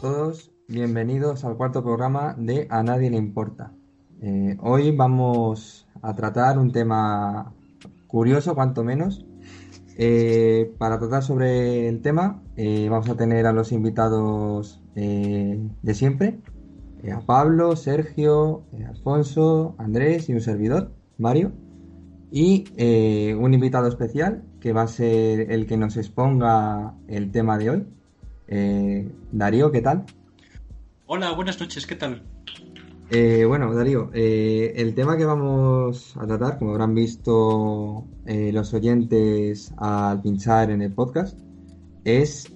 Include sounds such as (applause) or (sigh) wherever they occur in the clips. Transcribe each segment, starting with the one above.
Todos, bienvenidos al cuarto programa de A Nadie le importa. Eh, hoy vamos a tratar un tema curioso, cuanto menos. Eh, para tratar sobre el tema, eh, vamos a tener a los invitados de siempre: a Pablo, Sergio, Alfonso, Andrés y un servidor, Mario. Y un invitado especial que va a ser el que nos exponga el tema de hoy. Darío, ¿qué tal? Hola, buenas noches, ¿qué tal? Eh, bueno, Darío, eh, el tema que vamos a tratar, como habrán visto eh, los oyentes al pinchar en el podcast, es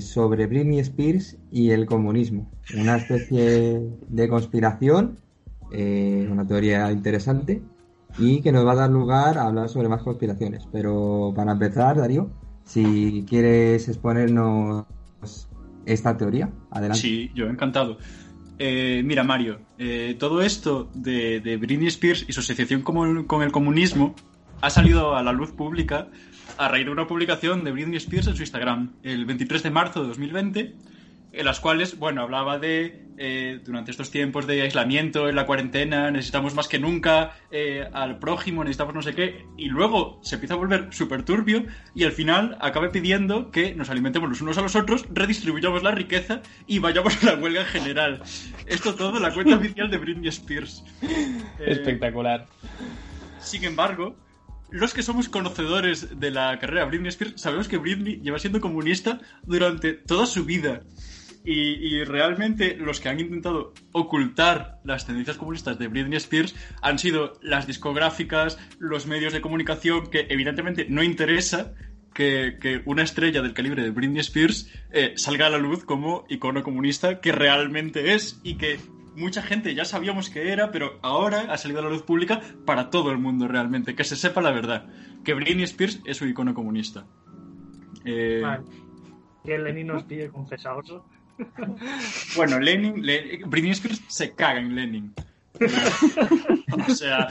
sobre Britney Spears y el comunismo. Una especie de conspiración, una teoría interesante, y que nos va a dar lugar a hablar sobre más conspiraciones. Pero para empezar, Darío, si quieres exponernos esta teoría, adelante. Sí, yo encantado. Eh, mira, Mario, eh, todo esto de, Britney Spears y su asociación con, con el comunismo ha salido a la luz pública a raíz de una publicación de Britney Spears en su Instagram el 23 de marzo de 2020 en las cuales, bueno, hablaba de, eh, durante estos tiempos de aislamiento, en la cuarentena, necesitamos más que nunca eh, al prójimo, necesitamos no sé qué, y luego se empieza a volver súper turbio y al final acaba pidiendo que nos alimentemos los unos a los otros, redistribuyamos la riqueza y vayamos a la huelga en general. Esto todo en la cuenta oficial de Britney Spears. Espectacular. Sin embargo, los que somos conocedores de la carrera de Britney Spears sabemos que Britney lleva siendo comunista durante toda su vida. Y, realmente los que han intentado ocultar las tendencias comunistas de Britney Spears han sido las discográficas, los medios de comunicación, que evidentemente no interesa que, una estrella del calibre de Britney Spears eh, salga a la luz como icono comunista que realmente es y que mucha gente ya sabíamos que era, pero ahora ha salido a la luz pública para todo el mundo realmente, que se sepa la verdad, que Britney Spears es un icono comunista. Eh... Que Lenin nos pide confesados. (laughs) Bueno, Lenin, Britney Spears se caga en Lenin. o sea.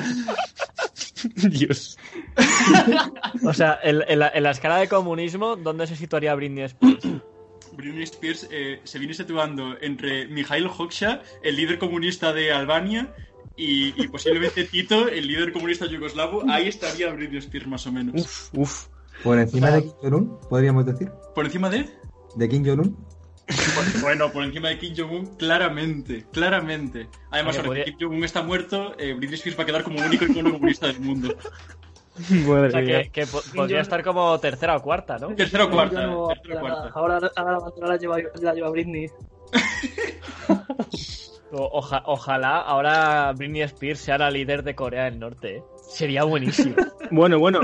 Dios. (laughs) o sea, en, la, escala de comunismo, ¿dónde se situaría Britney Spears? (clears throat) Britney Spears eh, se viene situando entre Mikhail Hoxha, el líder comunista de Albania, y, posiblemente (laughs) Tito, el líder comunista yugoslavo. Ahí estaría Britney Spears más o menos. Uf, uf. Por encima de Kim Jong-un, podríamos decir. ¿Por encima de? De Kim Jong-un. Bueno, por encima de Kim Jong-un, claramente, claramente. Además, ahora que Kim Jong-un está muerto, eh, Britney Spears va a quedar como único icono comunista del mundo. (laughs) o sea, que, podría estar como tercera o cuarta, ¿no? Tercera o cuarta. cuarta. Ahora, ahora la bandera la lleva, la lleva Britney. (laughs) ojalá ahora Britney Spears sea la líder de Corea del Norte. ¿eh? Sería buenísimo. (laughs) bueno, bueno.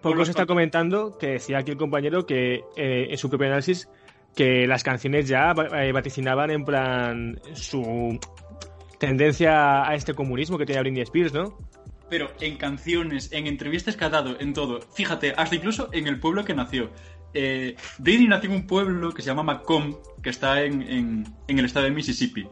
Poco se está comentando que decía aquí el compañero que eh, en su propio análisis que las canciones ya eh, vaticinaban en plan su tendencia a este comunismo que tenía Britney Spears, ¿no? Pero en canciones, en entrevistas que ha dado, en todo. Fíjate, hasta incluso en el pueblo que nació. Eh, Britney nació en un pueblo que se llama Macomb, que está en, en, el estado de Mississippi.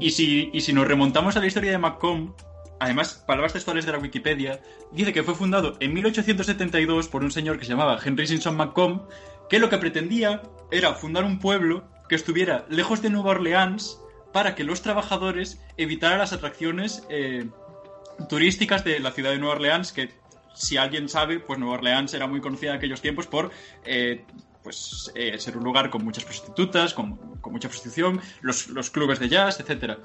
Y si, y si nos remontamos a la historia de Macomb, además, palabras textuales de la Wikipedia, dice que fue fundado en 1872 por un señor que se llamaba Henry Simpson Macomb, que lo que pretendía era fundar un pueblo que estuviera lejos de Nueva Orleans para que los trabajadores evitaran las atracciones eh, turísticas de la ciudad de Nueva Orleans, que si alguien sabe, pues Nueva Orleans era muy conocida en aquellos tiempos por eh, pues, eh, ser un lugar con muchas prostitutas, con, mucha prostitución, los, los, clubes de jazz, etc.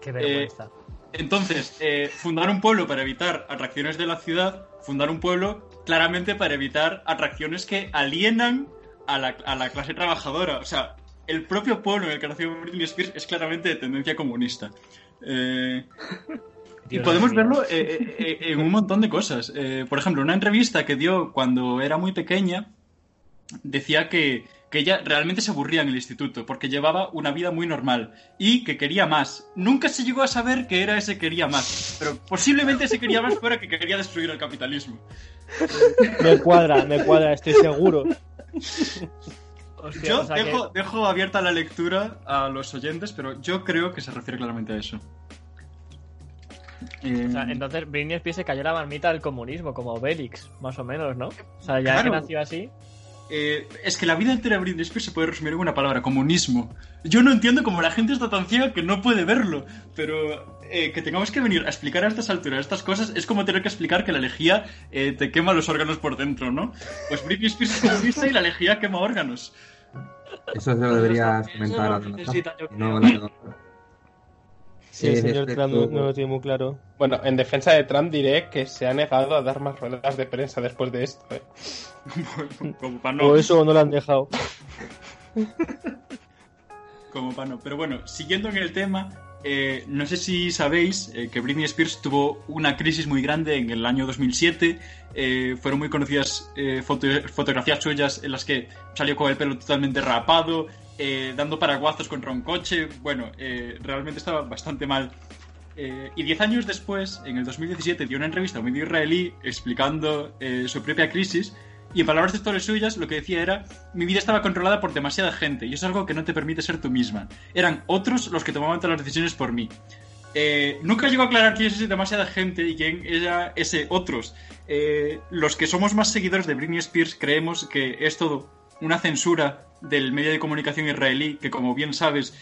Qué vergüenza. entonces, fundar un pueblo para evitar atracciones de la ciudad, fundar un pueblo claramente para evitar atracciones que alienan a la, clase trabajadora. O sea, el propio pueblo en el que nació Britney Spears es claramente de tendencia comunista. Eh, y podemos verlo eh, eh, en un montón de cosas. por ejemplo, una entrevista que dio cuando era muy pequeña decía que, que, ella realmente se aburría en el instituto porque llevaba una vida muy normal y que quería más. Nunca se llegó a saber que era ese quería más, pero posiblemente ese quería más fuera que quería destruir el capitalismo. Me cuadra, me cuadra, estoy seguro. (laughs) yo dejo, abierta la lectura a los oyentes, pero yo creo que se refiere claramente a eso. Eh, entonces Britney Spears se cayó la marmita del comunismo, como Obelix, más o menos, ¿no? O sea, ya que nació así. Eh, es que la vida entera de Britney Spears se puede resumir en una palabra, comunismo. Yo no entiendo cómo la gente está tan ciega que no puede verlo, pero eh, que tengamos que venir a explicar a estas alturas estas cosas es como tener que explicar que la lejía eh, te quema los órganos por dentro, ¿no? Pues Britney Spears es comunista y la lejía quema órganos. Eso se lo deberías Eso comentar a no creo. la- Sí, el señor respecto- Trump no, no lo tiene muy claro. Bueno, en defensa de Trump diré que se ha negado a dar más ruedas de prensa después de esto. ¿eh? como para no. O eso no lo han dejado. Como para no. Pero bueno, siguiendo en el tema, eh, no sé si sabéis eh, que Britney Spears tuvo una crisis muy grande en el año 2007. Eh, fueron muy conocidas eh, foto- fotografías suyas en las que salió con el pelo totalmente rapado, dando paraguazos contra un coche. Bueno, realmente estaba bastante mal. Y diez años después, en el 2017, dio una entrevista a un medio israelí explicando su propia crisis. Y en palabras textuales suyas, lo que decía era: Mi vida estaba controlada por demasiada gente y eso es algo que no te permite ser tú misma. Eran otros los que tomaban todas las decisiones por mí. Eh, nunca llegó a aclarar quién es demasiada gente y quién era ese otros. Eh, los que somos más seguidores de Britney Spears creemos que es todo una censura del medio de comunicación israelí, que como bien sabes,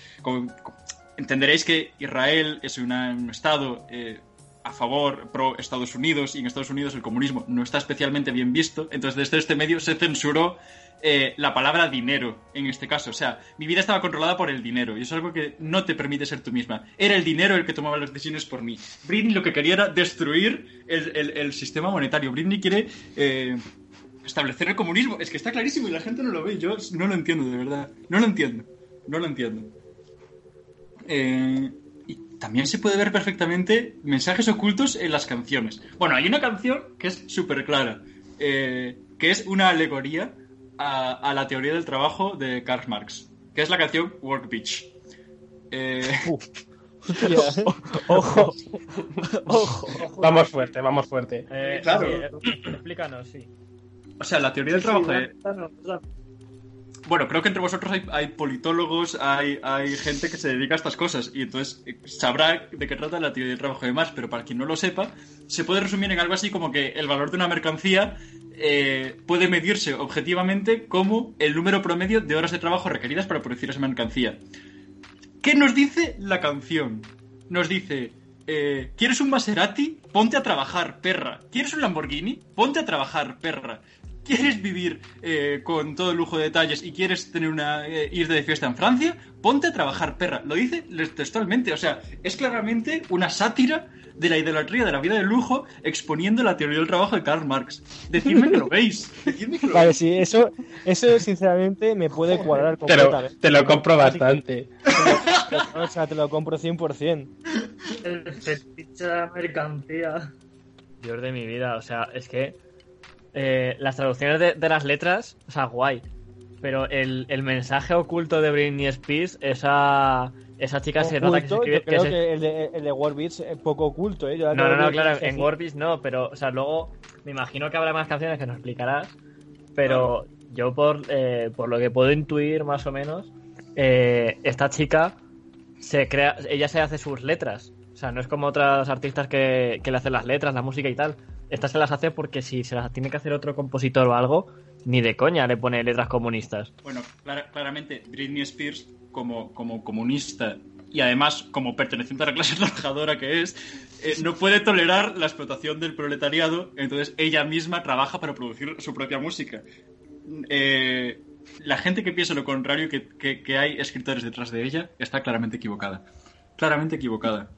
entenderéis que Israel es un estado eh, a favor, pro Estados Unidos, y en Estados Unidos el comunismo no está especialmente bien visto, entonces desde este medio se censuró eh, la palabra dinero, en este caso. O sea, mi vida estaba controlada por el dinero, y es algo que no te permite ser tú misma. Era el dinero el que tomaba las decisiones por mí. Britney lo que quería era destruir el, el- sistema monetario. Britney quiere... eh, establecer el comunismo. Es que está clarísimo y la gente no lo ve. Yo no lo entiendo, de verdad. No lo entiendo. No lo entiendo. Eh, también se puede ver perfectamente mensajes ocultos en las canciones. Bueno, hay una canción que es súper clara, eh, que es una alegoría a, a la teoría del trabajo de Karl Marx, que es la canción Work Bitch. Eh, Hostia. (laughs) Ojo. Ojo. (laughs) Vamos fuerte, vamos fuerte. Eh, Claro. sí, eh, explícanos, sí. o sea, la teoría del trabajo de. Bueno, creo que entre vosotros hay, hay politólogos, hay, hay gente que se dedica a estas cosas y entonces eh, sabrá de qué trata la teoría del trabajo de más, pero para quien no lo sepa, se puede resumir en algo así como que el valor de una mercancía eh, puede medirse objetivamente como el número promedio de horas de trabajo requeridas para producir esa mercancía. ¿Qué nos dice la canción? Nos dice, eh, ¿quieres un Maserati? Ponte a trabajar, perra. ¿Quieres un Lamborghini? Ponte a trabajar, perra. ¿Quieres vivir eh, con todo el lujo de detalles y quieres tener una eh, ir de fiesta en Francia? Ponte a trabajar, perra. Lo dice textualmente, o sea, es claramente una sátira de la idolatría de la vida de lujo exponiendo la teoría del trabajo de Karl Marx. Decidme que lo veis. Decidme que lo Vale, veis. sí, eso, eso sinceramente me puede cuadrar Te lo, te lo compro bastante. O sea, te lo compro 100%. El fetiche de la mercancía. Dios de mi vida, o sea, es que eh, las traducciones de, de las letras, o sea, guay. Pero el, el mensaje oculto de Britney Spears, esa, esa chica se nota que se Oculto, escribe. yo creo que el de, el de Warbeats es poco oculto, ¿eh? Yo No, no, no, claro, en. Warbeats no, pero, o sea, luego me imagino que habrá más canciones que nos explicarás. Pero yo, por, eh, por lo que puedo intuir más o menos, eh, esta chica se crea, ella se hace sus letras. O sea, no es como otras artistas que, que le hacen las letras, la música y tal. Esta se las hace porque si se las tiene que hacer otro compositor o algo, ni de coña le pone letras comunistas. Bueno, clara- claramente Britney Spears, como, como comunista y además como perteneciente a la clase (laughs) trabajadora que es, eh, no puede tolerar la explotación del proletariado, entonces ella misma trabaja para producir su propia música. Eh, la gente que piensa lo contrario, que, que- que hay escritores detrás de ella, está claramente equivocada. Claramente equivocada.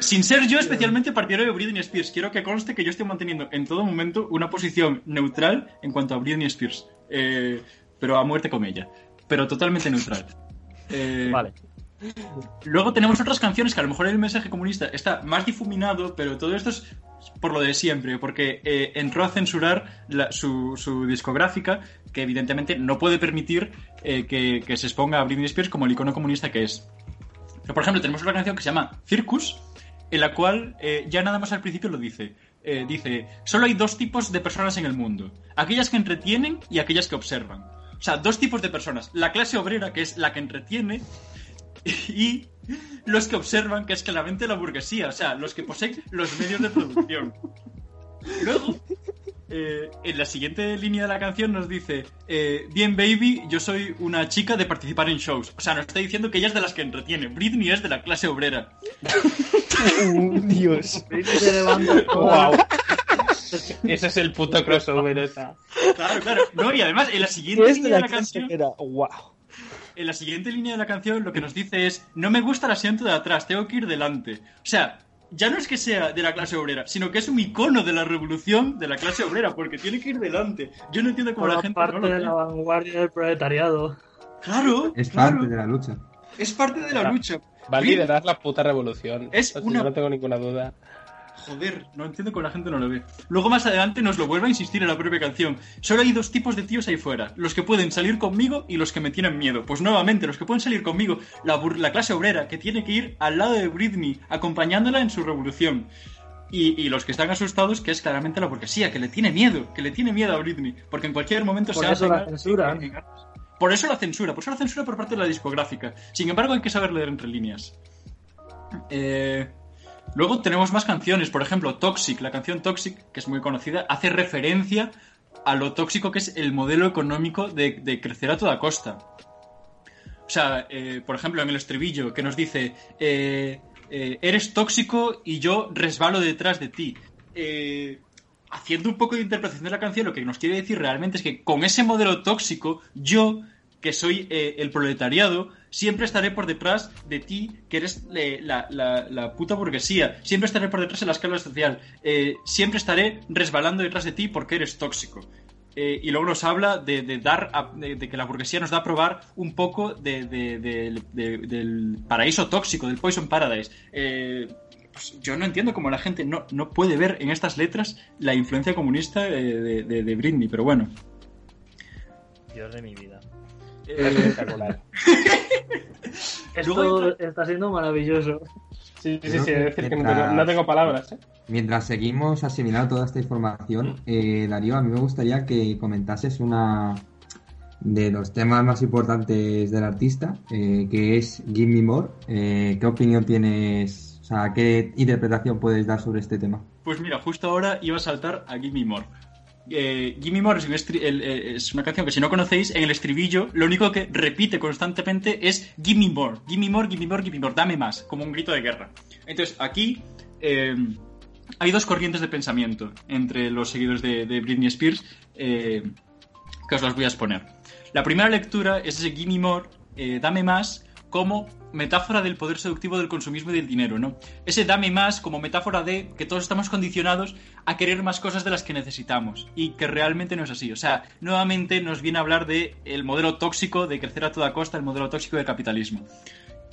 Sin ser yo especialmente partidario de Britney Spears, quiero que conste que yo estoy manteniendo en todo momento una posición neutral en cuanto a Britney Spears. Eh, pero a muerte con ella. Pero totalmente neutral. (laughs) Eh, Vale. Luego tenemos otras canciones que a lo mejor el mensaje comunista está más difuminado, pero todo esto es por lo de siempre, porque eh, entró a censurar la- su, su discográfica, que evidentemente no puede permitir que, que se exponga a Britney Spears como el icono comunista que es. Pero, por ejemplo, tenemos una canción que se llama Circus, en la cual eh, ya nada más al principio lo dice. Eh, dice, solo hay dos tipos de personas en el mundo, aquellas que entretienen y aquellas que observan. O sea, dos tipos de personas. La clase obrera, que es la que entretiene, y los que observan, que es claramente la burguesía, o sea, los que poseen los medios de producción. (laughs) Luego, eh, en la siguiente línea de la canción nos dice, eh, bien baby, yo soy una chica de participar en shows. O sea, nos está diciendo que ella es de las que entretiene. Britney es de la clase obrera. (laughs) Dios. Britney se levanta (laughs) Wow. Ese es el puto crossover esa. Claro, claro. No, y además, en la siguiente línea de la la canción... era wow. En la siguiente línea de la canción lo que nos dice es, no me gusta el asiento de atrás, tengo que ir delante. O sea, ya no es que sea de la clase obrera, sino que es un icono de la revolución de la clase obrera, porque tiene que ir delante. Yo no entiendo cómo la gente parte no lo de la vanguardia del proletariado. Claro, Es claro. parte de la lucha. Es parte de la lucha. Va a liderar la puta revolución. Es Así, una- No tengo ninguna duda. Joder, no entiendo cómo la gente no lo ve. Luego más adelante nos lo vuelve a insistir en la propia canción. Solo hay dos tipos de tíos ahí fuera. Los que pueden salir conmigo y los que me tienen miedo. Pues nuevamente, los que pueden salir conmigo, la, clase obrera, que tiene que ir al lado de Britney, acompañándola en su revolución. Y, y los que están asustados, que es claramente la burguesía, que le tiene miedo, que le tiene miedo a Britney. Porque en cualquier momento Por se eso hace la censuran. Por eso la censura, por eso la censura por parte de la discográfica. Sin embargo, hay que saber leer entre líneas. Eh, luego tenemos más canciones, por ejemplo, Toxic, la canción Toxic, que es muy conocida, hace referencia a lo tóxico que es el modelo económico de, crecer a toda costa. O sea, eh, por ejemplo, en el estribillo que nos dice, eh, eh, eres tóxico y yo resbalo detrás de ti. Eh, haciendo un poco de interpretación de la canción, lo que nos quiere decir realmente es que con ese modelo tóxico, yo, que soy eh, el proletariado, siempre estaré por detrás de ti, que eres eh, la, la- la puta burguesía. Siempre estaré por detrás de la escala social. Eh, siempre estaré resbalando detrás de ti porque eres tóxico. Y luego nos habla de, dar de, que la burguesía nos da a probar un poco de- de- de- de- del paraíso tóxico, del Poison Paradise. Pues yo no entiendo cómo la gente no, no puede ver en estas letras la influencia comunista de, de Britney, pero bueno. Dios de mi vida. Es Eh, espectacular. (laughs) Esto Luego está siendo maravilloso. Sí, sí, sí, es decir que no mientras- tengo, no tengo palabras, ¿eh? Mientras seguimos asimilando toda esta información, eh, Darío, a mí me gustaría que comentases una de los temas más importantes del artista, eh, que es Give Me More. Eh, ¿Qué opinión tienes, o sea, qué interpretación puedes dar sobre este tema? Pues mira, justo ahora iba a saltar a Gimme More. Eh, el- eh, es una canción que si no conocéis, en el estribillo lo único que repite constantemente es Gimme More, Gimme More, Gimme More, Gimme More, dame más, como un grito de guerra. Entonces aquí eh, hay dos corrientes de pensamiento entre los seguidores de, de Britney Spears eh, que os las voy a exponer. La primera lectura es ese Gimme More, eh, dame más, como metáfora del poder seductivo del consumismo y del dinero, ¿no? Ese dame más como metáfora de que todos estamos condicionados a querer más cosas de las que necesitamos y que realmente no es así. O sea, nuevamente nos viene a hablar de el modelo tóxico de crecer a toda costa, el modelo tóxico del capitalismo.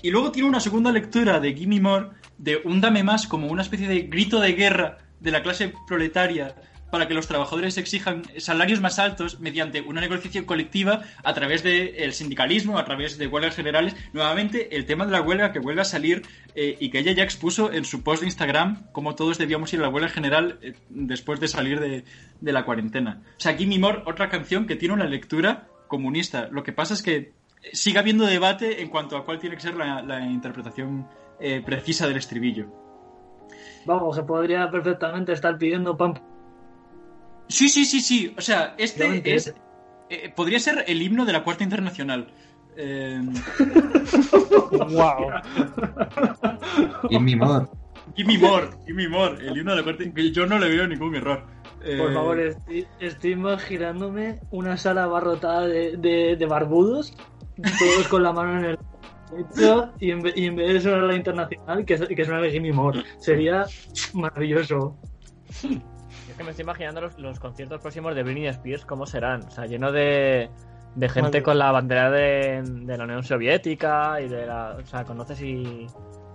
Y luego tiene una segunda lectura de Gimme More, de un dame más como una especie de grito de guerra de la clase proletaria para que los trabajadores exijan salarios más altos mediante una negociación colectiva a través del sindicalismo, a través de huelgas generales. Nuevamente, el tema de la huelga que vuelve a salir eh, y que ella ya expuso en su post de Instagram cómo todos debíamos ir a la huelga general eh, después de salir de, la cuarentena. O sea, Gimme More, otra canción que tiene una lectura comunista. Lo que pasa es que sigue habiendo debate en cuanto a cuál tiene que ser la, interpretación eh, precisa del estribillo. Vamos, que podría perfectamente estar pidiendo pan. Sí, sí, sí, sí. O sea, este es. eh, podría ser el himno de la Cuarta Internacional. Eh, Wow. Give Me More. Gimme More, Gimme More, el himno de la Cuarta Yo no le veo ningún error. Eh, Por favor, estoy, estoy imaginándome una sala abarrotada de, de, de barbudos, todos con la mano en el pecho, y en, y en vez de sonar la internacional, que, que suena Jimmy Moore. Sería maravilloso. Es que me estoy imaginando los, los conciertos próximos de Britney Spears, cómo serán. O sea, lleno de, de gente Madre. con la bandera de, de la Unión Soviética y de la. O sea, conoces y,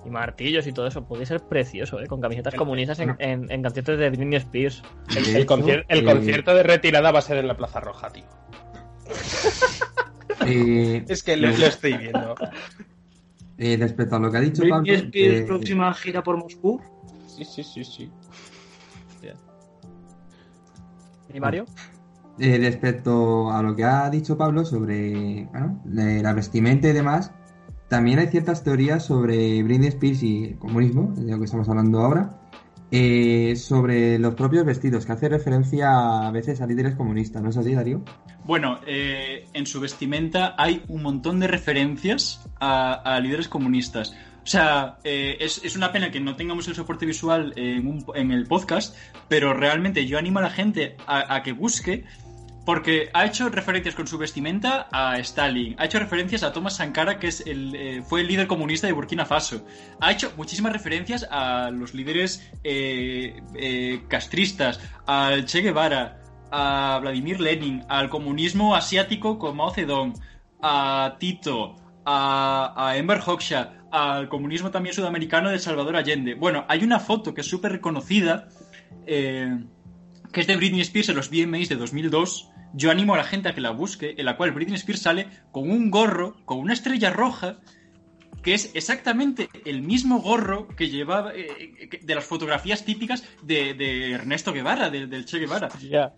y martillos y todo eso. Podría ser precioso, ¿eh? Con camisetas comunistas en, en, en conciertos de Britney Spears. El, De el hecho, concier- el concierto de retirada va a ser en la Plaza Roja, tío. (laughs) eh, Es que lo, lo estoy viendo. eh, respecto a lo que ha dicho Britney Pablo, Spears, eh, próxima gira por Moscú. Sí, sí, sí, sí. ¿Y Mario? Eh, respecto a lo que ha dicho Pablo sobre bueno, la vestimenta y demás, también hay ciertas teorías sobre Britney Spears y el comunismo, de lo que estamos hablando ahora, eh, sobre los propios vestidos, que hace referencia a veces a líderes comunistas, ¿no es así, Darío? Bueno, eh, en su vestimenta hay un montón de referencias a, a líderes comunistas. O sea, eh, es, es una pena que no tengamos el soporte visual en, el podcast, pero realmente yo animo a la gente a, a que busque, porque ha hecho referencias con su vestimenta a Stalin, ha hecho referencias a Thomas Sankara, que es el, eh, fue el líder comunista de Burkina Faso, ha hecho muchísimas referencias a los líderes eh, eh, castristas, al Che Guevara, a Vladimir Lenin, al comunismo asiático con Mao Zedong, a Tito, a, a Enver Hoxha, al comunismo también sudamericano de Salvador Allende. Bueno, hay una foto que es súper reconocida, eh, que es de Britney Spears en los VMAs de 2002. Yo animo a la gente a que la busque, en la cual Britney Spears sale con un gorro, con una estrella roja, que es exactamente el mismo gorro que llevaba eh, que- de las fotografías típicas de, de Ernesto Guevara, del- del Che Guevara. Ya.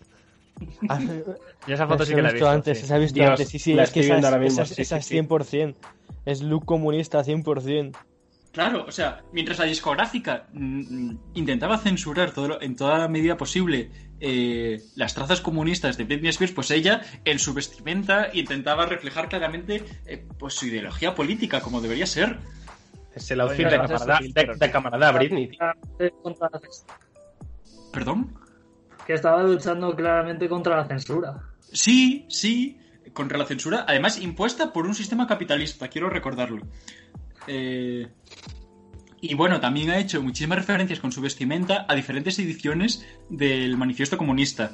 (laughs) Yo esa foto sí que la he visto. antes, sí. esa he visto Dios, antes. Sí, sí, es que esa, es- mismo, esa es- sí, esa sí, es 100%. Es look comunista 100%. Claro, o sea, mientras la discográfica mm, intentaba censurar todo lo- en toda la medida posible eh, las trazas comunistas de Britney Spears, pues ella, en su vestimenta, intentaba reflejar claramente eh, pues su ideología política, como debería ser. Es el outfit Oye, de camarada, filtro, de, de camarada Britney. tío. Contra la censura. ¿Perdón? Que estaba luchando claramente contra la censura. Sí, sí, contra la censura, además impuesta por un sistema capitalista, quiero recordarlo. Eh, y bueno, también ha hecho muchísimas referencias con su vestimenta a diferentes ediciones del Manifiesto Comunista.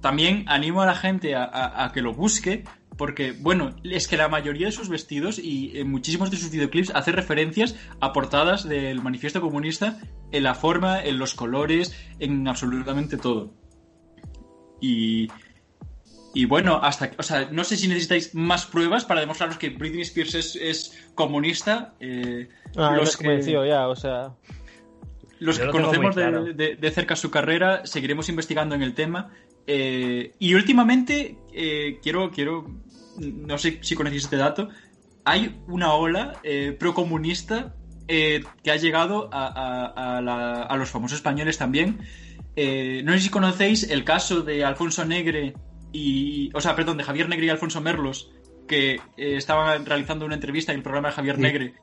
También animo a la gente a, a- que lo busque, porque, bueno, es que la mayoría de sus vestidos y en muchísimos de sus videoclips hace referencias a portadas del Manifiesto Comunista en la forma, en los colores, en absolutamente todo. Y, y bueno, hasta, o sea, no sé si necesitáis más pruebas para demostraros que Britney Spears es, es comunista. eh, Ah, los que- convencido ya, o sea. los Yo que lo tengo conocemos claro. de, de- de cerca su carrera, seguiremos investigando en el tema. eh, y últimamente, eh, quiero, quiero, no sé si conocéis este dato, hay una ola eh, procomunista eh, que ha llegado a, a- a la- a los famosos españoles también. Eh, no sé si conocéis el caso de Alfonso Negre y, o sea, perdón, de Javier Negre y Alfonso Merlos, que eh, estaban realizando una entrevista en el programa de Javier Sí. Negre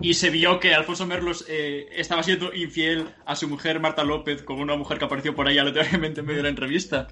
y se vio que Alfonso Merlos eh, estaba siendo infiel a su mujer Marta López con una mujer que apareció por ahí aleatoriamente en medio de la entrevista.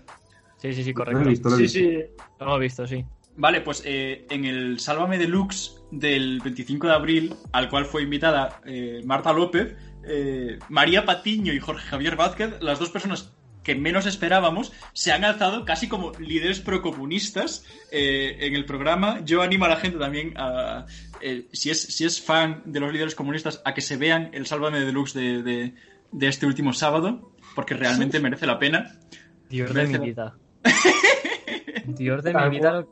Sí, sí, sí, Lo he correcto. visto, lo he Sí, visto. sí. Lo hemos visto, sí. Vale, pues eh, en el Sálvame Deluxe del 25 de abril, al cual fue invitada eh, Marta López, eh, María Patiño y Jorge Javier Vázquez, las dos personas que menos esperábamos, se han alzado casi como líderes procomunistas eh, en el programa. Yo animo a la gente también a, eh, si, es, si es fan de los líderes comunistas, a que se vean el Sálvame Deluxe de, de, de este último sábado, porque realmente merece la pena. Dios de mi la- vida. (laughs) Dios de mi vida.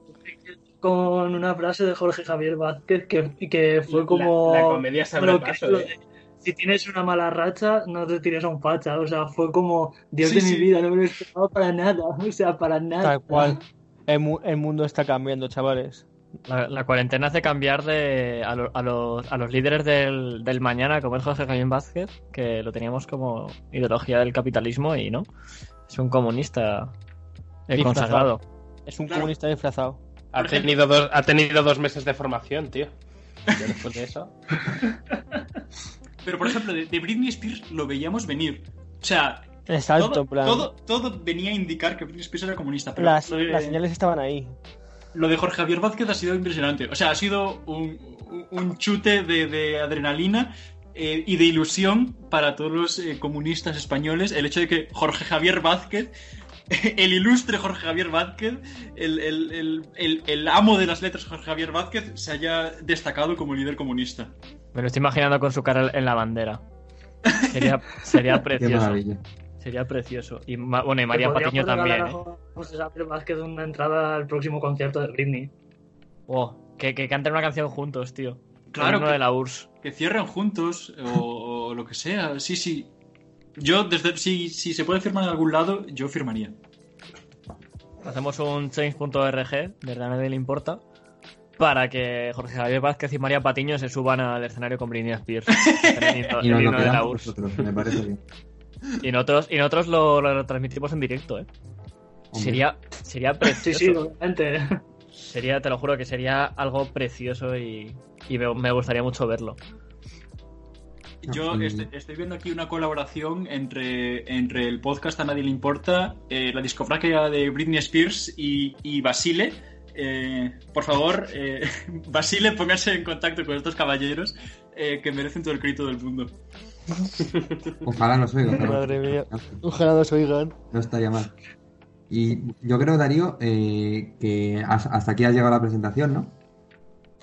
Con una frase de Jorge Javier Vázquez que, que fue La- como. la comedia se abre lo que- paso, de, Si tienes una mala racha, no te tires a un facha. O sea, fue como. Dios Sí, de sí. mi vida, no me lo esperaba para nada. (laughs) O sea, para nada. Tal cual. El, mu- el mundo está cambiando, chavales. La, la cuarentena hace cambiar de, a, lo- a los, a los líderes del, del mañana, como es Jorge Javier Vázquez, que lo teníamos como ideología del capitalismo y no. Es un comunista eh, Disfrazado. consagrado. Es un Claro. comunista disfrazado. Ha tenido, dos, ha tenido dos meses de formación, tío. Yo después de eso. (laughs) Pero, por ejemplo, de, de Britney Spears lo veíamos venir. O sea, Exacto, todo, plan. todo, todo venía a indicar que Britney Spears era comunista. Pero las, lo, de, las señales estaban ahí. lo de Jorge Javier Vázquez ha sido impresionante. O sea, ha sido un, un- un chute de, de adrenalina eh, y de ilusión para todos los eh, comunistas españoles. El hecho de que Jorge Javier Vázquez, el ilustre Jorge Javier Vázquez, el, el- el- el- el amo de las letras Jorge Javier Vázquez, se haya destacado como líder comunista. Me lo estoy imaginando con su cara en la bandera. Sería, (laughs) precioso. Sería precioso. Y, bueno, y María Patiño también, ¿eh? a José Javier Vázquez una entrada al próximo concierto de Britney. Oh, que, que canten una canción juntos, tío. Claro himno que- de la URSS. que cierren juntos o, o lo que sea. Sí, sí. Yo, desde si, si se puede firmar en algún lado, yo firmaría. Hacemos un change.org, desde a nadie le importa, para que Jorge Javier Vázquez y María Patiño se suban al escenario con Britney Spears. (laughs) Y el nos lo himno de la quedamos URSS. nosotros, me parece bien. Y nosotros, y nosotros lo, lo transmitimos en directo, ¿eh? Hombre. Sería, sería Sí, precioso. sí, obviamente. Sería, te lo juro que sería algo precioso y, y me, me gustaría mucho verlo. Yo Mm. estoy, estoy viendo aquí una colaboración entre, entre el podcast A Nadie Le Importa, eh, la discografía de Britney Spears y, y Basile. Eh, por favor, eh, (laughs) Basile, póngase en contacto con estos caballeros eh, que merecen todo el crédito del mundo. (laughs) Ojalá nos oigan. ¿no? Madre mía. Ojalá nos oigan. no estaría mal. Y yo creo, Darío, eh, que has- hasta aquí ha llegado la presentación, ¿no?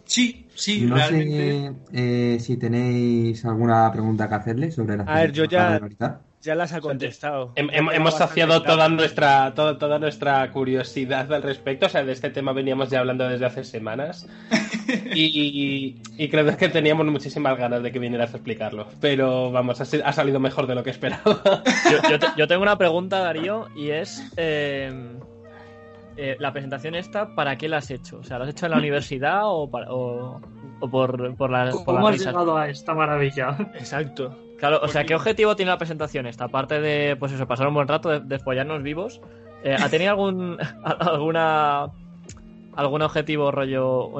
Sí, sí, no realmente. sé eh, si tenéis alguna pregunta que hacerle sobre las A ver, yo ya-. Ya las ha contestado. Hem- hem- hemos saciado toda nuestra, toda, toda nuestra curiosidad al respecto. O sea, de este tema veníamos ya hablando desde hace semanas. (laughs) Y, y creo que teníamos muchísimas ganas de que vinieras a explicarlo. Pero vamos, ha, salido mejor de lo que esperaba. (laughs) Yo, yo te- yo tengo una pregunta, Darío, y es... eh, eh, la presentación esta, ¿para qué la has hecho? O sea, ¿la has hecho en la (laughs) universidad o, para- o, o por, por, la, por ¿Cómo has risas? llegado a esta maravilla? Exacto. Claro, o sea, ¿qué objetivo tiene la presentación esta? Aparte de, pues eso, pasar un buen rato, de, de follarnos vivos, eh, ¿ha tenido algún (laughs) alguna algún objetivo rollo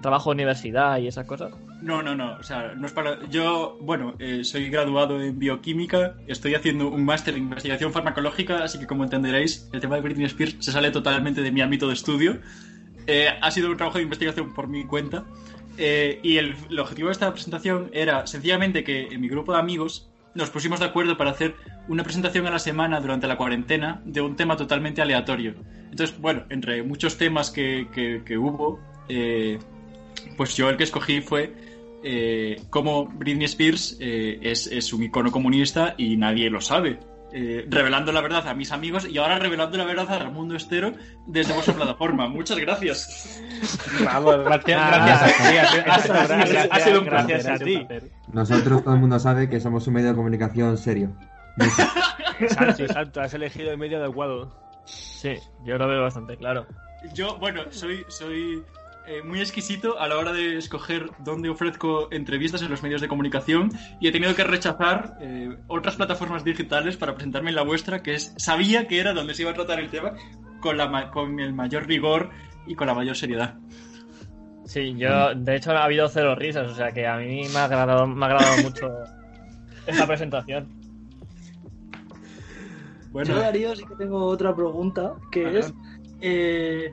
trabajo universidad y esas cosas? No, no, no. O sea, no es para. Yo, bueno, eh, soy graduado en bioquímica, estoy haciendo un máster en investigación farmacológica, así que como entenderéis, el tema de Britney Spears se sale totalmente de mi ámbito de estudio. Eh, ha sido un trabajo de investigación por mi cuenta. eh, y el, el objetivo de esta presentación era sencillamente que en mi grupo de amigos nos pusimos de acuerdo para hacer una presentación a la semana durante la cuarentena de un tema totalmente aleatorio. Entonces, bueno, entre muchos temas que, que- que hubo, eh, pues yo el que escogí fue eh, cómo Britney Spears eh, es, es un icono comunista y nadie lo sabe. Eh, revelando la verdad a mis amigos y ahora revelando la verdad a Ramundo Estero desde vuestra plataforma. Muchas gracias. Vamos, gracias, Ah, gracias a ti. Ha, sido- ha- gracias, ha- sido un gracias placer. a ti. Nosotros, todo el mundo sabe que somos un medio de comunicación serio. (laughs) Exacto, exacto. Has elegido el medio adecuado. Sí, yo lo veo bastante claro. Yo, bueno, soy, soy eh, muy exquisito a la hora de escoger dónde ofrezco entrevistas en los medios de comunicación y he tenido que rechazar eh, otras plataformas digitales para presentarme en la vuestra, que es sabía que era donde se iba a tratar el tema con, la, con el mayor rigor y con la mayor seriedad. Sí, yo, de hecho, ha habido cero risas, o sea que a mí me ha agradado, me ha agradado mucho (laughs) esta presentación. Bueno, Yo, Darío, sí que tengo otra pregunta, que Ajá. es, eh,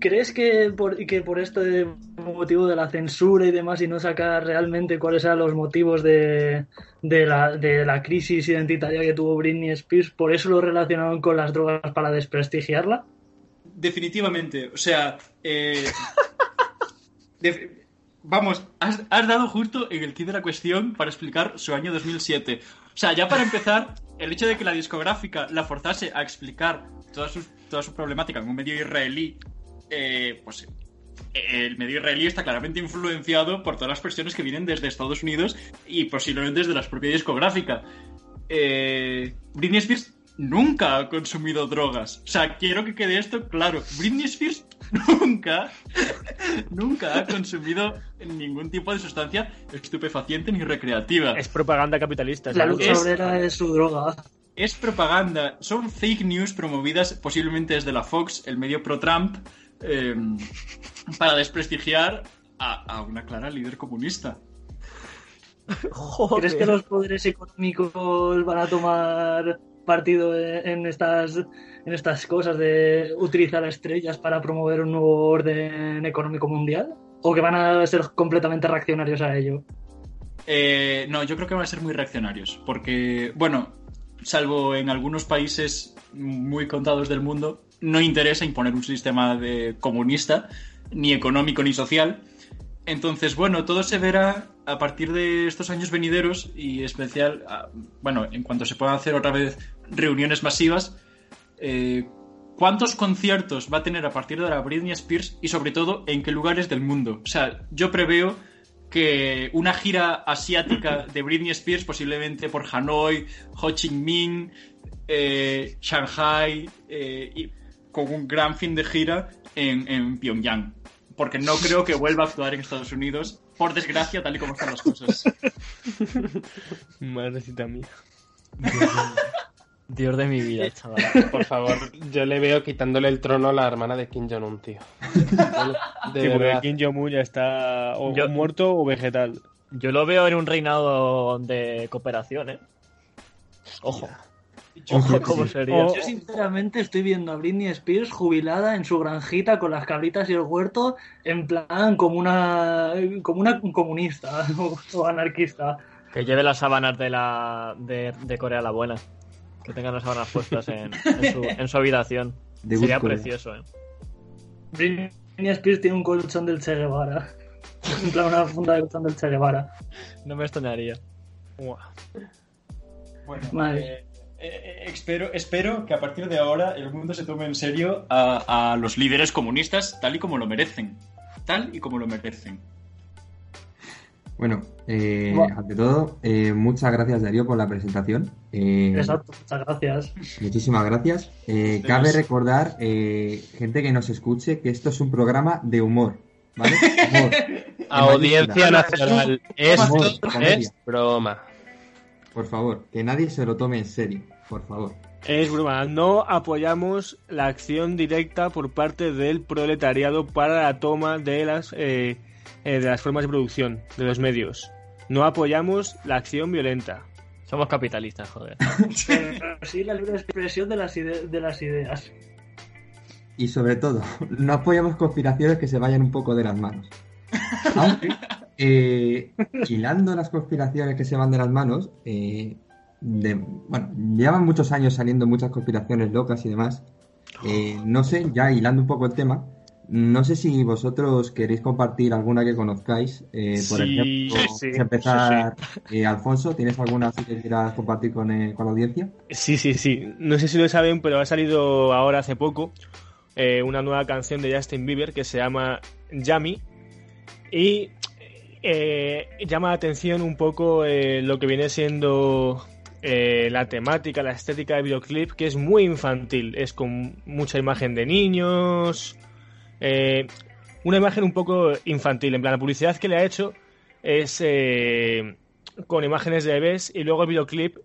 ¿crees que por, que por este motivo de la censura y demás y no sacar realmente cuáles eran los motivos de, de, la, de la crisis identitaria que tuvo Britney Spears, por eso lo relacionaron con las drogas para desprestigiarla? definitivamente, o sea, eh, vamos, has, has dado justo en el kit de la cuestión para explicar su año 2007. O sea, ya para empezar, el hecho de que la discográfica la forzase a explicar toda su, toda su problemática en un medio israelí, eh, pues eh, el medio israelí está claramente influenciado por todas las presiones que vienen desde Estados Unidos y posiblemente desde la propia discográfica. Eh, Britney Spears nunca ha consumido drogas. O sea, quiero que quede esto claro. Britney Spears (laughs) nunca, nunca ha consumido ningún tipo de sustancia estupefaciente ni recreativa. Es propaganda capitalista. La lucha Es- obrera es su droga. Es propaganda, son fake news promovidas posiblemente desde la Fox, el medio pro-Trump, eh, para desprestigiar a, a una clara líder comunista. ¿Crees que los poderes económicos van a tomar partido en estas, en estas cosas de utilizar estrellas para promover un nuevo orden económico mundial? ¿O que van a ser completamente reaccionarios a ello? Eh, no, yo creo que van a ser muy reaccionarios, porque, bueno, salvo en algunos países muy contados del mundo, no interesa imponer un sistema de comunista, ni económico ni social. Entonces, bueno, todo se verá a partir de estos años venideros y especial, ah, bueno, en cuanto se puedan hacer otra vez reuniones masivas, eh, cuántos conciertos va a tener a partir de la Britney Spears y sobre todo en qué lugares del mundo. O sea, yo preveo que una gira asiática de Britney Spears, posiblemente por Hanoi, Ho Chi Minh, eh, Shanghai, eh, y con un gran fin de gira en, en Pyongyang. Porque no creo que vuelva a actuar en Estados Unidos, por desgracia, tal y como están las cosas. Madrecita mía. (laughs) Dios de mi vida, chaval. Por favor, yo le veo quitándole el trono a la hermana de Kim Jong-un, tío. (laughs) De Sí, porque verdad. Kim Jong-un ya está o Yo- muerto o vegetal. Yo lo veo en un reinado de cooperación, ¿eh? Ojo. Ojo, ¿cómo sería? O- Yo sinceramente estoy viendo a Britney Spears jubilada en su granjita con las cabritas y el huerto en plan como una como una comunista o, (laughs) o anarquista. Que lleve las sábanas de la de, de Corea la buena. Que tengan las sábanas puestas en, en su, en su habitación. (laughs) De Sería Corea. precioso, ¿eh? Britney Spears tiene un colchón del Che Guevara. (laughs) En plan una funda de colchón del Che Guevara. No me extrañaría. Bueno, Vale. eh, eh, espero, espero que a partir de ahora el mundo se tome en serio a, a los líderes comunistas tal y como lo merecen. Tal y como lo merecen. Bueno, eh, ante todo, eh, muchas gracias Darío por la presentación. Eh, Exacto, muchas gracias. Muchísimas gracias. Eh, cabe recordar, eh, gente que nos escuche, que esto es un programa de humor. ¿Vale? Humor. (laughs) A En audiencia nacional. Esto Humor, es broma. Por favor, que nadie se lo tome en serio. Por favor. Es broma, no apoyamos la acción directa por parte del proletariado para la toma de las, eh, eh, de las formas de producción, de los medios. No apoyamos la acción violenta. Somos capitalistas, joder. (laughs) Pero sí la libre expresión de las, ide- de las ideas. Y sobre todo, (laughs) no apoyamos conspiraciones que se vayan un poco de las manos. Aunque, eh, hilando las conspiraciones que se van de las manos, eh, de- bueno, llevan muchos años saliendo muchas conspiraciones locas y demás. Eh, no sé, ya hilando un poco el tema, no sé si vosotros queréis compartir alguna que conozcáis. Eh, por Sí, ejemplo, sí, ¿quieres empezar, eh, Alfonso, ¿tienes alguna que quieras compartir con, eh, con la audiencia? Sí, sí, sí. No sé si lo saben, pero ha salido ahora hace poco eh, una nueva canción de Justin Bieber que se llama Yummy. Y llama la atención un poco lo que viene siendo eh, la temática, la estética del videoclip, que es muy infantil. Es con mucha imagen de niños. eh, una imagen un poco infantil. En plan, la publicidad que le ha hecho es eh, con imágenes de bebés y luego el videoclip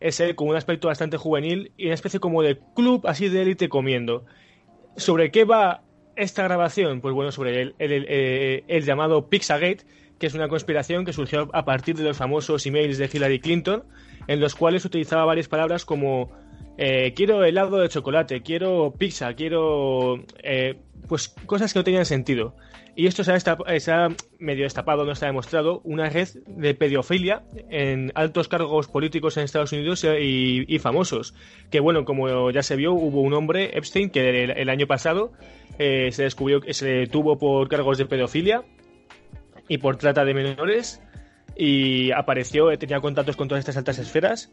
es él con un aspecto bastante juvenil y una especie como de club así de élite comiendo. ¿Sobre qué va esta grabación? Pues bueno, sobre el, el- el, eh, llamado Pizzagate, que es una conspiración que surgió a partir de los famosos emails de Hillary Clinton, en los cuales utilizaba varias palabras como eh, quiero helado de chocolate, quiero pizza, quiero... eh, pues cosas que no tenían sentido. Y esto se ha, destap- se ha medio destapado, no está demostrado, una red de pedofilia en altos cargos políticos en Estados Unidos y, y famosos. Que bueno, como ya se vio, hubo un hombre, Epstein, que el, año pasado eh, se descubrió que se detuvo por cargos de pedofilia y por trata de menores. Y apareció, eh, tenía contactos con todas estas altas esferas.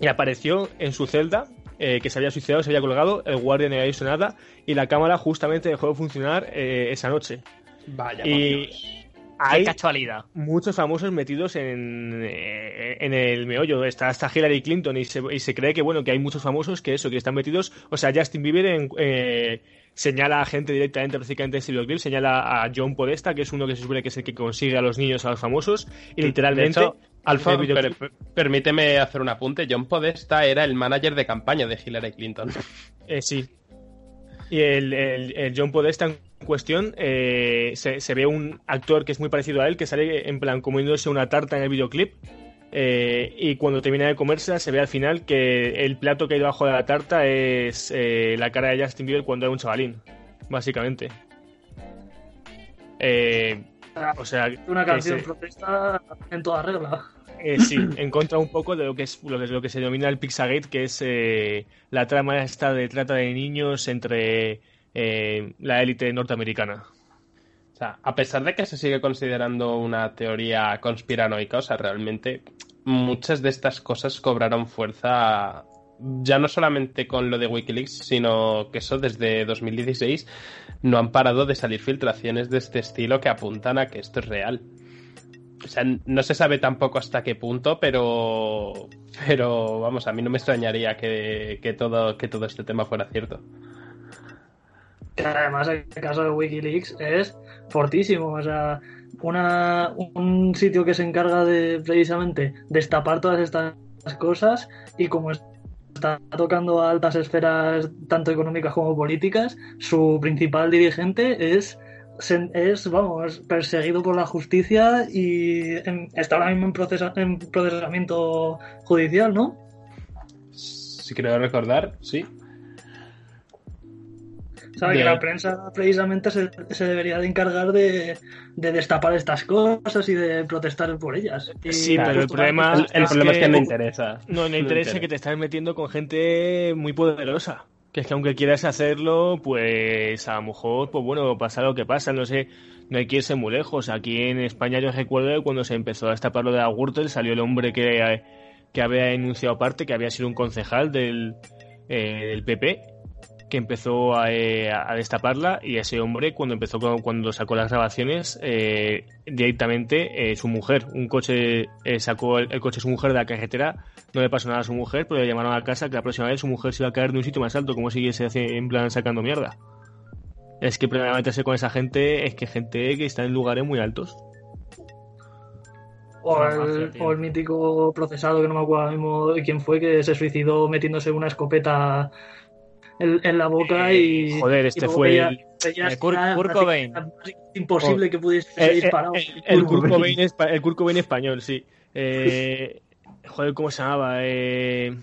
Y apareció en su celda, eh, que se había suicidado, se había colgado, el guardia no había visto nada, y la cámara justamente dejó de funcionar eh, esa noche. Vaya, Y Dios. ¡Qué hay casualidad! muchos famosos metidos en, eh, en el meollo. Está hasta Hillary Clinton y se, y se cree que bueno que hay muchos famosos que eso, que están metidos. O sea, Justin Bieber en- eh, señala a gente directamente, prácticamente en este videoclip, señala a John Podesta, que es uno que se supone que es el que consigue a los niños, a los famosos, y literalmente. Hecho, Alfa, per- permíteme hacer un apunte. John Podesta era el manager de campaña de Hillary Clinton. (laughs) Eh, sí. Y el, el- el John Podesta en cuestión, eh, se, se ve un actor que es muy parecido a él, que sale en plan comiéndose una tarta en el videoclip. Eh, y cuando termina de comerse, se ve al final que el plato que hay debajo de la tarta es eh, la cara de Justin Bieber cuando era un chavalín, básicamente. Eh, o sea, Una canción protesta en toda regla. eh, sí, (clears throat) en contra un poco de lo que es lo que, lo que se denomina el Pizzagate, que es eh, la trama esta de trata de niños entre eh, la élite norteamericana. O sea, a pesar de que se sigue considerando una teoría conspiranoica, o sea, realmente muchas de estas cosas cobraron fuerza ya no solamente con lo de Wikileaks, sino que eso desde 2016 no han parado de salir filtraciones de este estilo que apuntan a que esto es real. O sea, no se sabe tampoco hasta qué punto, pero pero vamos, a mí no me extrañaría que, que todo que todo este tema fuera cierto. Además el caso de Wikileaks es fortísimo. O sea, una, un sitio que se encarga de precisamente destapar todas estas cosas y como está tocando a altas esferas tanto económicas como políticas, su principal dirigente es es, vamos, perseguido por la justicia y en- está ahora mismo en, procesa- en procesamiento judicial, ¿no? Si quiero recordar, sí. De- que la prensa precisamente se, se debería de encargar de, de destapar estas cosas y de protestar por ellas. Y Sí, pero el problema- El, el es problema es que- que no interesa. No, no No interesa que te estás metiendo con gente muy poderosa. Que es que aunque quieras hacerlo, pues a lo mejor, pues bueno, pasa lo que pasa, no sé, no hay que irse muy lejos. Aquí en España yo recuerdo que cuando se empezó a destapar lo de la Gürtel, salió el hombre que, que había denunciado aparte, que había sido un concejal del, eh, del PP, que empezó a, eh, a destaparla y ese hombre cuando empezó cuando sacó las grabaciones eh, directamente eh, su mujer. Un coche eh, sacó el, el coche de su mujer de la carretera. No le pasó nada a su mujer pero le llamaron a casa que la próxima vez su mujer se iba a caer de un sitio más alto como si se hace en plan sacando mierda. Es que el problema de meterse con esa gente es que gente que está en lugares muy altos. O el, o mítico procesado, que no me acuerdo ahora mismo de quién fue, que se suicidó metiéndose una escopeta en, en la boca y. Eh, joder, y este luego fue veía- el- veías el Kurt- que era Kurt prácticamente Cobain. Imposible que pudiese Eh, seguir eh, parado. eh, el, Kurt Kurt Cobain. Cobain espa- el Kurt Cobain español sí (laughs) Eh, joder cómo se llamaba eh,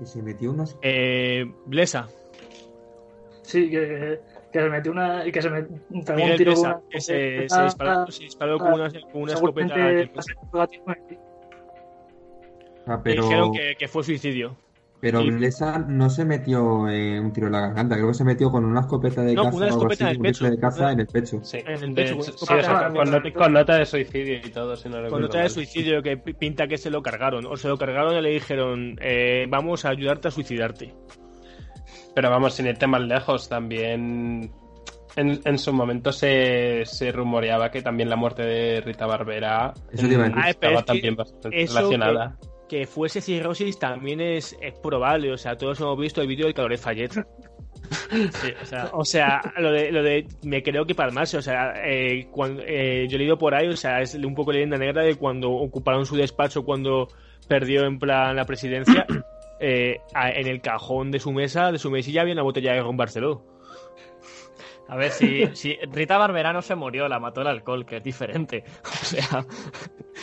Y se metió unas. eh, Blesa Sí, que, que se metió una. que se me pegó un tiro con Blesa, una que se, se escopeta, disparó, se disparó con una, con una escopeta el coche. Ah, pero dijeron que, que fue suicidio. Pero y- Blesa no se metió eh, un tiro en la garganta, creo que se metió con una escopeta de No, caza una o algo escopeta así, en el pecho. de caza en el pecho. Sí. En el De pecho, hecho, con- sí, con- eso, con, con nota, de suicidio y todo, si no Con recuerdo nota de suicidio que pi- pinta que se lo cargaron. O se lo cargaron y le dijeron, eh, vamos a ayudarte a suicidarte. Pero vamos, sin irte más lejos, también en, en su momento se, se rumoreaba que también la muerte de Rita Barbera Eso. Ah, estaba es que también bastante eso relacionada. Que fuese cirrosis también es, es probable. O sea, todos hemos visto el vídeo del Calores Fallet. (laughs) Sí, o sea, O sea, lo de, lo de me creo que palmarse, o sea, eh, cuando, eh, yo he leído por ahí, o sea, es un poco leyenda negra de cuando ocuparon su despacho cuando perdió en plan la presidencia, (clears throat) eh, en el cajón de su mesa, de su mesilla había una botella de ron Barceló. A ver, si, si Rita Barberá no se murió, la mató el alcohol, que es diferente. (laughs)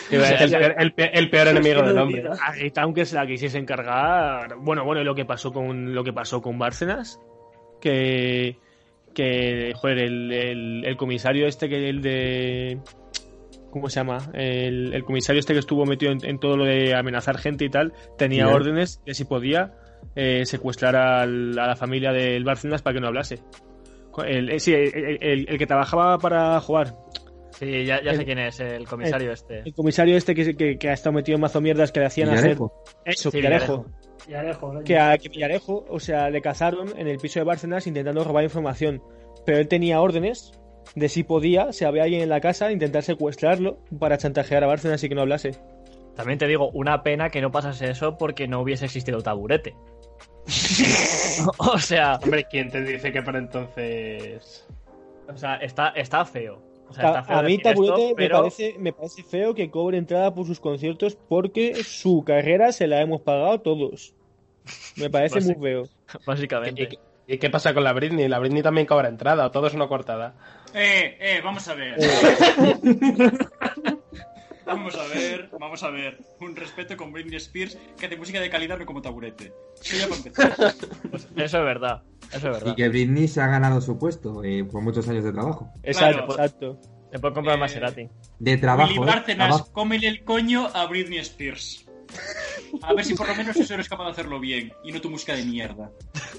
O sea, el, peor, el pe- el peor (laughs) enemigo del de hombre. A Rita, aunque se la quisiese encargar, bueno, bueno, y lo que pasó con lo que pasó con Bárcenas, que que joder, el, el, el comisario este que el de ¿cómo se llama? El, el comisario este que estuvo metido en, en todo lo de amenazar gente y tal, tenía órdenes de si podía eh, secuestrar al- a la familia del Bárcenas para que no hablase. El, eh, sí, el, el- el que trabajaba para jugar, sí, ya, ya sé quién es, el comisario este. el comisario este que, que, que ha estado metido en mazo mierdas que le hacían hacer Villarejo. eso, Sí, Villarejo. Alejo, ¿no? que a que Villarejo, o sea, le cazaron en el piso de Bárcenas intentando robar información, pero él tenía órdenes de si podía, si había alguien en la casa, intentar secuestrarlo para chantajear a Bárcenas y que no hablase. También te digo, una pena que no pasase eso porque no hubiese existido el taburete. (laughs) o sea, Hombre, ¿quién te dice que para entonces... o sea, está, está feo. O sea, A, está feo a mí decir esto, Taburete me, pero parece, me parece feo que cobre entrada por sus conciertos porque su carrera se la hemos pagado todos. Me parece muy feo. (laughs) básicamente. ¿Y, y qué pasa con la Britney? ¿La Britney también cobra entrada o todo es una cortada? Eh, eh, vamos a ver. (laughs) vamos a ver, vamos a ver. Un respeto con Britney Spears que hace música de calidad no como taburete. Eso ya para empezar. Eso es verdad. Eso es Y verdad. que Britney se ha ganado su puesto eh, por muchos años de trabajo. Exacto, Claro. exacto. Te puedo comprar Eh, Maserati. De trabajo. Willy ¿eh? Bárcenas, Trabajo. cómele el coño a Britney Spears. A ver si por lo menos eso eres capaz de hacerlo bien y no tu música de mierda.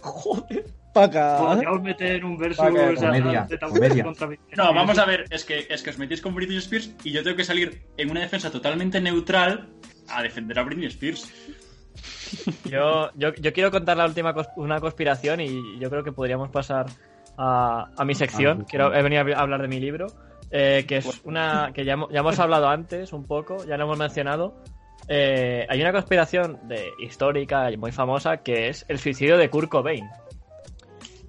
(laughs) Paca. Podríamos meter un verso Vale, o sea, comedia, de Taburete comedia. contra Britney No, vamos a ver, es que, es que os metís con Britney Spears y yo tengo que salir en una defensa totalmente neutral a defender a Britney Spears. Yo, yo, yo quiero contar la última cons- una conspiración y yo creo que podríamos pasar a, a mi sección. Ah, Quiero, he venido a hablar de mi libro, eh, que es una que ya, ya hemos hablado antes un poco, ya lo hemos mencionado. Eh, hay una conspiración de, histórica y muy famosa que es el suicidio de Kurt Cobain.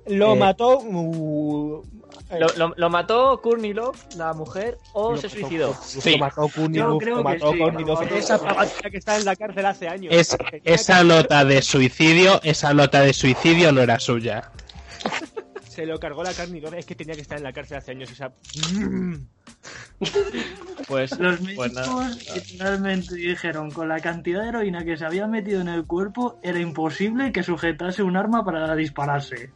Lo Eh, mató uh, Lo, lo- lo mató Courtney Love, la mujer, o Lo se mató- suicidó. Sí. Lo mató creo lo que mató sí, mató. Esa (laughs) que está en la cárcel hace años. Es, esa nota de suicidio, esa nota de suicidio no era suya. Se lo cargó la carnidora, es que tenía que estar en la cárcel hace años. Esa... (laughs) Pues, Los pues médicos literalmente dijeron con la cantidad de heroína que se había metido en el cuerpo era imposible que sujetase un arma para dispararse.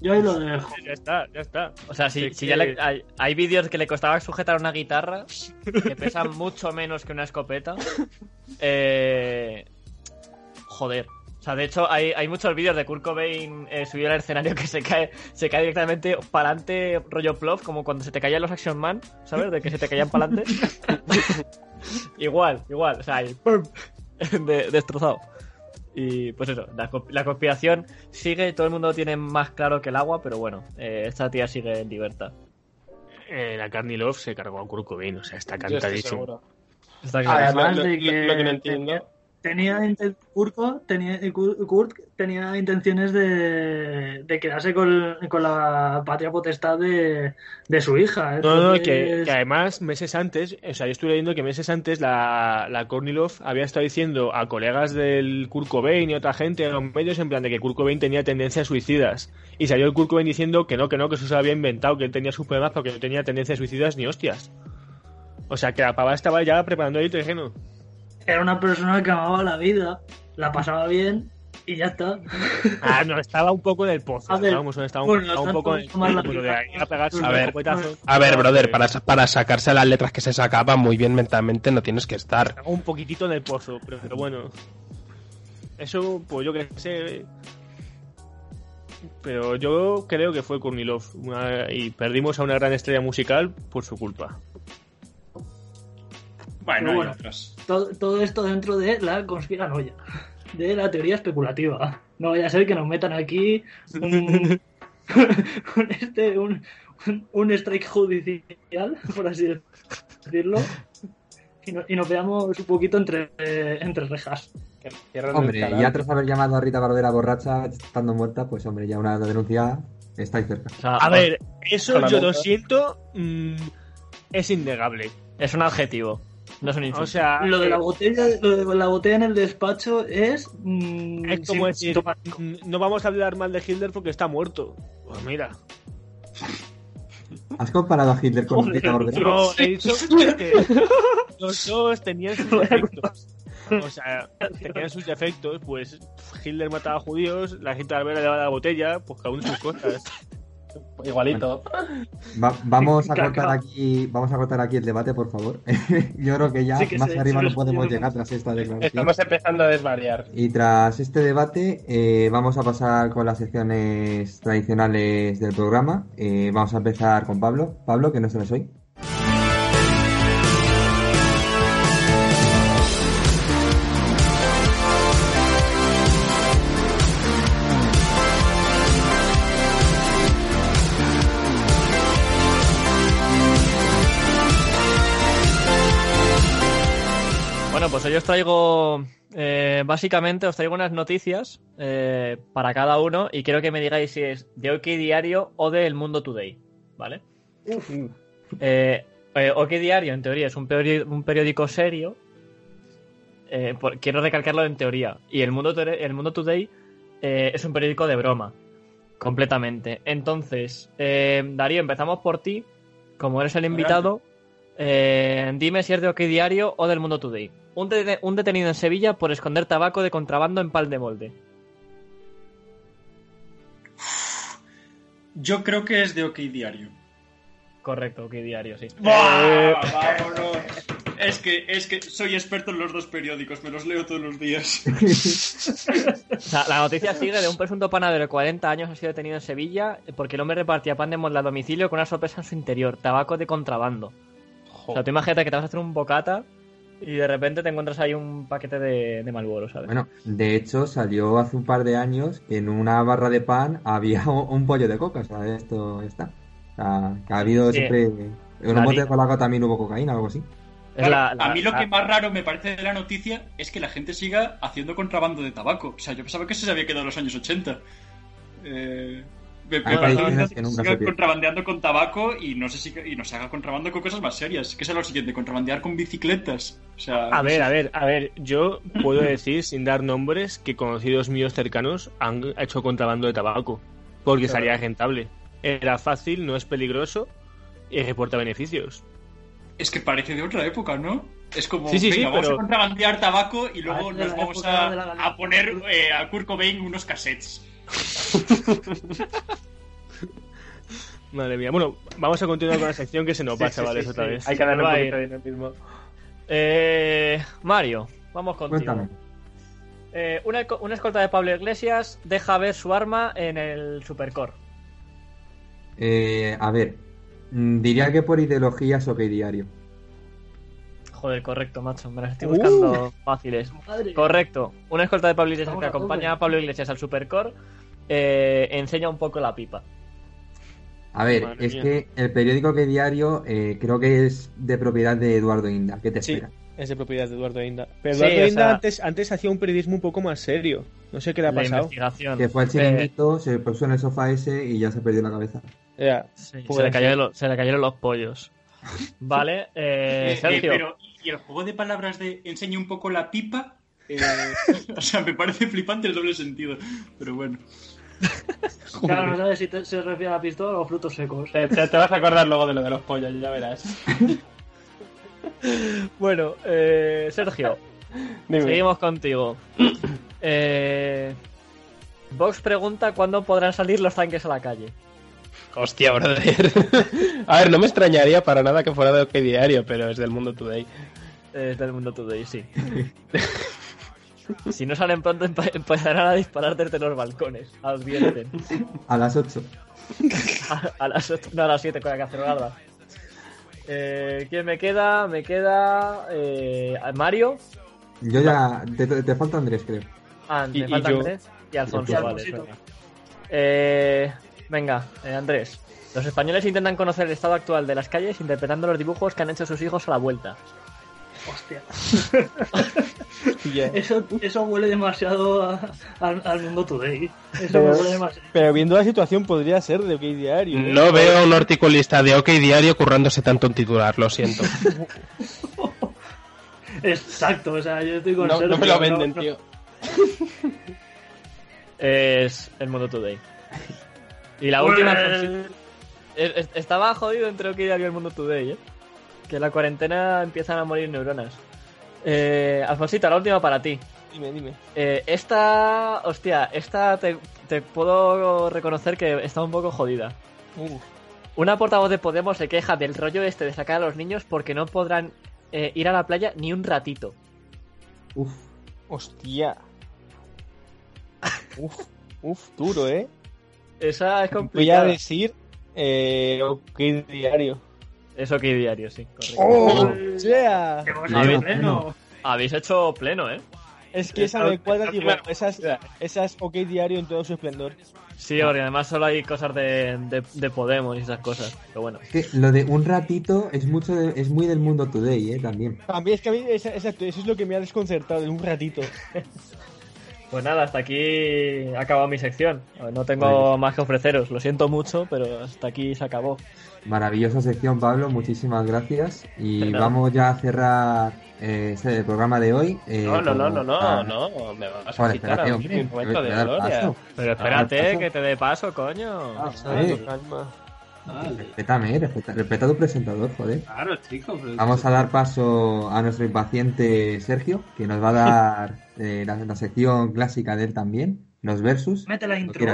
Yo ahí lo dejo. Ya está, ya está. O sea, si, si que- ya le- hay, hay vídeos que le costaba sujetar una guitarra que pesan mucho menos que una escopeta. Eh, joder. O sea, de hecho, hay, hay muchos vídeos de Kurt Cobain eh, subido al escenario que se cae, se cae directamente para adelante, rollo plof, como cuando se te caían los Action Man, ¿sabes? De que se te caían para adelante. (laughs) (laughs) igual, igual. O sea, ahí, ¡pum! (laughs) De- destrozado. Y pues eso, la, la conspiración sigue, todo el mundo lo tiene más claro que el agua, pero bueno, eh, esta tía sigue en libertad. Eh, la Carney Love se cargó a Kurt Cobain, o sea, está cantadísimo. Está. Además Lo- de lo- que lo que no entiendo- tenía Kurko tenía, Kur- Kurt tenía intenciones de, de quedarse con, con la patria potestad de, de su hija. No, no, Entonces, que, que además meses antes, o sea, yo estuve leyendo que meses antes la, la Kornilov había estado diciendo a colegas del Kurt Cobain y otra gente en los medios en plan de que Kurt Cobain tenía tendencias suicidas. Y salió el Kurt Cobain diciendo que no, que no, que eso se lo había inventado, que él tenía sus problemas porque no tenía tendencias suicidas ni hostias. O sea, que la pava estaba ya preparando el terreno. Era una persona que amaba la vida, la pasaba bien y ya está. (laughs) Ah, no, estaba un poco en el pozo. A ver, vamos, estaba un, bueno, estaba un poco en el de ahí a pegarse A ver. A ver, brother, para, para sacarse las letras que se sacaban muy bien mentalmente no tienes que estar. Estaba un poquitito en el pozo, pero, pero bueno. Eso, pues yo que sé. Pero yo creo que fue Kornilov. una- y perdimos a una gran estrella musical por su culpa. Bueno, Pero hay bueno. otras. Todo, todo esto dentro de la conspiranoia, de la teoría especulativa. No vaya a ser que nos metan aquí un, un, este, un, un- strike judicial, por así decirlo, y, no- y nos veamos un poquito entre, entre rejas. Hombre, ya tras haber llamado a Rita Barbera borracha estando muerta, pues hombre, ya una denuncia estáis cerca. O sea, A ver, eso yo lo siento. mm, es innegable. es un adjetivo, no es un insulto. O sea, Lo de la eh, botella, lo de la botella en el despacho es. mm, es como decir, mm, no vamos a hablar mal de Hitler porque está muerto. Pues mira. ¿Has comparado a Hitler con Joder, Rita Barbera? No, he dicho que los dos tenían sus defectos. O sea, tenían sus defectos, pues Hitler mataba a judíos, la gente Barbera le daba la botella, pues cada uno sus cosas. Igualito. (laughs) Va- vamos a cortar aquí, vamos a cortar aquí el debate, por favor. (laughs) Yo creo que ya Sí que más arriba se no lo podemos llegar tras esta declaración. Estamos empezando a desvariar. Y tras este debate, eh, vamos a pasar con las secciones tradicionales del programa. Eh, vamos a empezar con Pablo. Pablo, que no se les hoy. Pues hoy os traigo, eh, básicamente os traigo unas noticias eh, para cada uno y quiero que me digáis si es de OK Diario o de El Mundo Today, ¿vale? Eh, eh, OK Diario, en teoría, es un periódico, un periódico serio. Eh, por- quiero recalcarlo en teoría. Y El Mundo, Today- el Mundo Today eh, es un periódico de broma, completamente. Entonces, eh, Darío, empezamos por ti. Como eres el invitado, eh, dime si es de OK Diario o del Mundo Today. Un, de- un detenido en Sevilla por esconder tabaco de contrabando en pal de molde. Yo creo que es de OK Diario. Correcto, OK Diario, sí. ¡Vámonos! Es que, es que soy experto en los dos periódicos, me los leo todos los días. (laughs) O sea, la noticia sigue de un presunto panadero de 40 años ha sido detenido en Sevilla porque el hombre repartía pan de molde a domicilio con una sorpresa en su interior, tabaco de contrabando. O sea, tú imagínate que te vas a hacer un bocata y de repente te encuentras ahí un paquete de, de Marlboro, ¿sabes? Bueno, de hecho salió hace un par de años que en una barra de pan había (laughs) un, pollo de coca, o sea, esto está. O sea, que ha habido Sí. siempre... En un bote de colaca también hubo cocaína o algo así. Es la- la- a mí lo la- que más raro me parece de la noticia es que la gente siga haciendo contrabando de tabaco. O sea, yo pensaba que eso se había quedado en los años 80. Eh, Me Hay la que nunca siga se contrabandeando con tabaco y no sé si y no se haga contrabando con cosas más serias. ¿Qué será lo siguiente? ¿Contrabandear con bicicletas? O sea, A no ver, sé. a ver, a ver, yo puedo decir, sin dar nombres, que conocidos míos cercanos han hecho contrabando de tabaco, porque salía rentable. Era fácil, no es peligroso y reporta beneficios. Es que parece de otra época, ¿no? Es como, Sí, sí, sí, venga, vamos pero- a contrabandear tabaco y luego nos vamos a, a poner eh, a Kurt Cobain unos cassettes. (laughs) Madre mía. Bueno, vamos a continuar con la sección que se nos va, Sí, chavales, sí, otra sí. vez. Hay que darle un poquito de dinamismo. Eh, Mario, vamos contigo. Cuéntame. Eh, una, una escolta de Pablo Iglesias deja ver su arma en el Supercore. Eh, a ver, mm, diría que por ideología es OK Diario. Joder, correcto, macho. Me las estoy Uh. buscando fáciles. Madre. Correcto. Una escolta de Pablo Iglesias que acompaña a Pablo Iglesias al Supercore eh, enseña un poco la pipa. A ver, Madre es mía. que el periódico OK Diario eh, creo que es de propiedad de Eduardo Inda. ¿Qué te Sí. espera? Es de propiedad de Eduardo Inda. Pero Sí, Eduardo o Inda sea- antes, antes hacía un periodismo un poco más serio. No sé qué le ha La pasado. investigación. Que fue al Eh, chiringuito, se puso en el sofá ese y ya se perdió la cabeza. Sí, se, le cayeron los, se le cayeron los pollos. (laughs) Vale, eh, Eh, eh, Sergio. pero, ¿y el juego de palabras de enseña un poco la pipa? Eh, (laughs) o sea, me parece flipante el doble sentido. Pero bueno. (laughs) Claro, no sabes si te- se refiere a la pistola o frutos secos. Te, te- te vas a acordar luego de lo de los pollos, ya verás. (laughs) Bueno, eh, Sergio, Dime. seguimos contigo. Eh, Vox pregunta cuándo podrán salir los tanques a la calle. Hostia, brother. (laughs) a ver, no me extrañaría para nada que fuera de OK Diario, pero es del Mundo Today. Eh, del mundo today, sí. (laughs) si no salen pronto, empe- empezarán a disparar desde los balcones. Advierten. A las 8. (laughs) A, a las ocho- no, a las 7 con la cacerolada. Eh, ¿Quién me queda? Me queda eh, Mario. Yo ya. Te, te falta Andrés, creo. Ah, me falta yo. Andrés y Alfonso. Y vale. Eh, venga, eh, Andrés. Los españoles intentan conocer el estado actual de las calles interpretando los dibujos que han hecho sus hijos a la vuelta. Hostia. (laughs) Eso, eso huele demasiado a- al, al mundo today. Eso Pero- huele demasiado. Pero viendo la situación podría ser de OK Diario. ¿eh? No veo un articulista de OK Diario currándose tanto en titular, lo siento. (laughs) Exacto, o sea, yo estoy con No, no Sergio, me lo venden, no- tío. Es el mundo today. Y la Pues- última. Alfonsito, es- es- Estaba jodido entre OK Diario y el mundo today, ¿eh? Que en la cuarentena empiezan a morir neuronas. Eh, Alfonsito, la última para ti. Dime, dime. Eh, esta, hostia, esta te, te puedo reconocer que está un poco jodida. Uh, Una portavoz de Podemos se queja del rollo este de sacar a los niños porque no podrán eh, ir a la playa ni un ratito. Uf. hostia. Uf, uf, duro, ¿eh? Esa es Voy a complicada. decir eh, OK Diario. Eso que diario, sí. correcto. ¡Oh! ¡Yeah! A ver, no, pleno. Habéis hecho pleno, ¿eh? Es que esa me cuadra, primera- esas, esas OK Diario en todo su esplendor. Sí, porque además solo hay cosas de, de, de Podemos y esas cosas. Pero bueno. Es que lo de un ratito es mucho de- es muy del mundo today, eh, también. También es que a mí, esa- exacto, eso es lo que me ha desconcertado en un ratito. (laughs) Pues nada, hasta aquí ha acabado mi sección. No tengo Vale. más que ofreceros. Lo siento mucho, pero hasta aquí se acabó. Maravillosa sección, Pablo, muchísimas gracias. Y vamos ya a cerrar eh, este programa de hoy. eh, No, no, no, como- no, no, ah, no, me vas a quitar a hombre, un momento de gloria. paso. Pero espérate, que te dé paso, coño. Ah, Calma, eh, calma. respétame, respeta, respeta a tu presentador, joder. Claro, chico. pero- Vamos a dar paso a nuestro impaciente Sergio, que nos va a (laughs) dar eh, la, la sección clásica de él también, los versus. Mete la intro.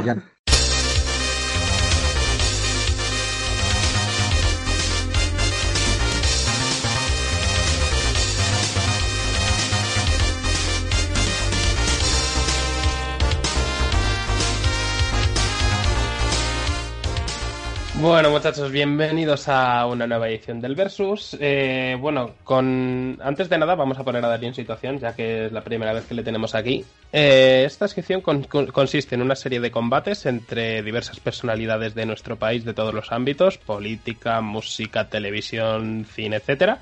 Bueno, muchachos, bienvenidos a una nueva edición del Versus. Eh, bueno, con antes de nada vamos a poner a Darío en situación, ya que es la primera vez que le tenemos aquí. Eh, esta sección con- con- consiste en una serie de combates entre diversas personalidades de nuestro país de todos los ámbitos, política, música, televisión, cine, etcétera,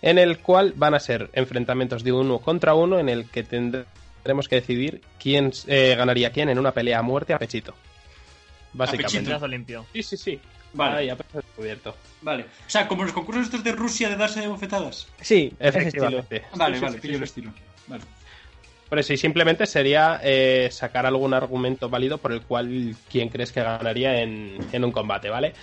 en el cual van a ser enfrentamientos de uno contra uno, en el que tendremos que decidir quién eh, ganaría quién en una pelea a muerte a pechito. Básicamente. Brazo limpio. Sí, sí, sí. Vale. Ahí, a descubierto. Vale. O sea, como los concursos estos de Rusia de darse de bofetadas. Sí, ese estilo. Efectivamente. Vale, Sí, vale, sí, pillo sí, el estilo. Vale. Por eso, y simplemente sería eh, sacar algún argumento válido por el cual quién crees que ganaría en, en un combate, ¿vale?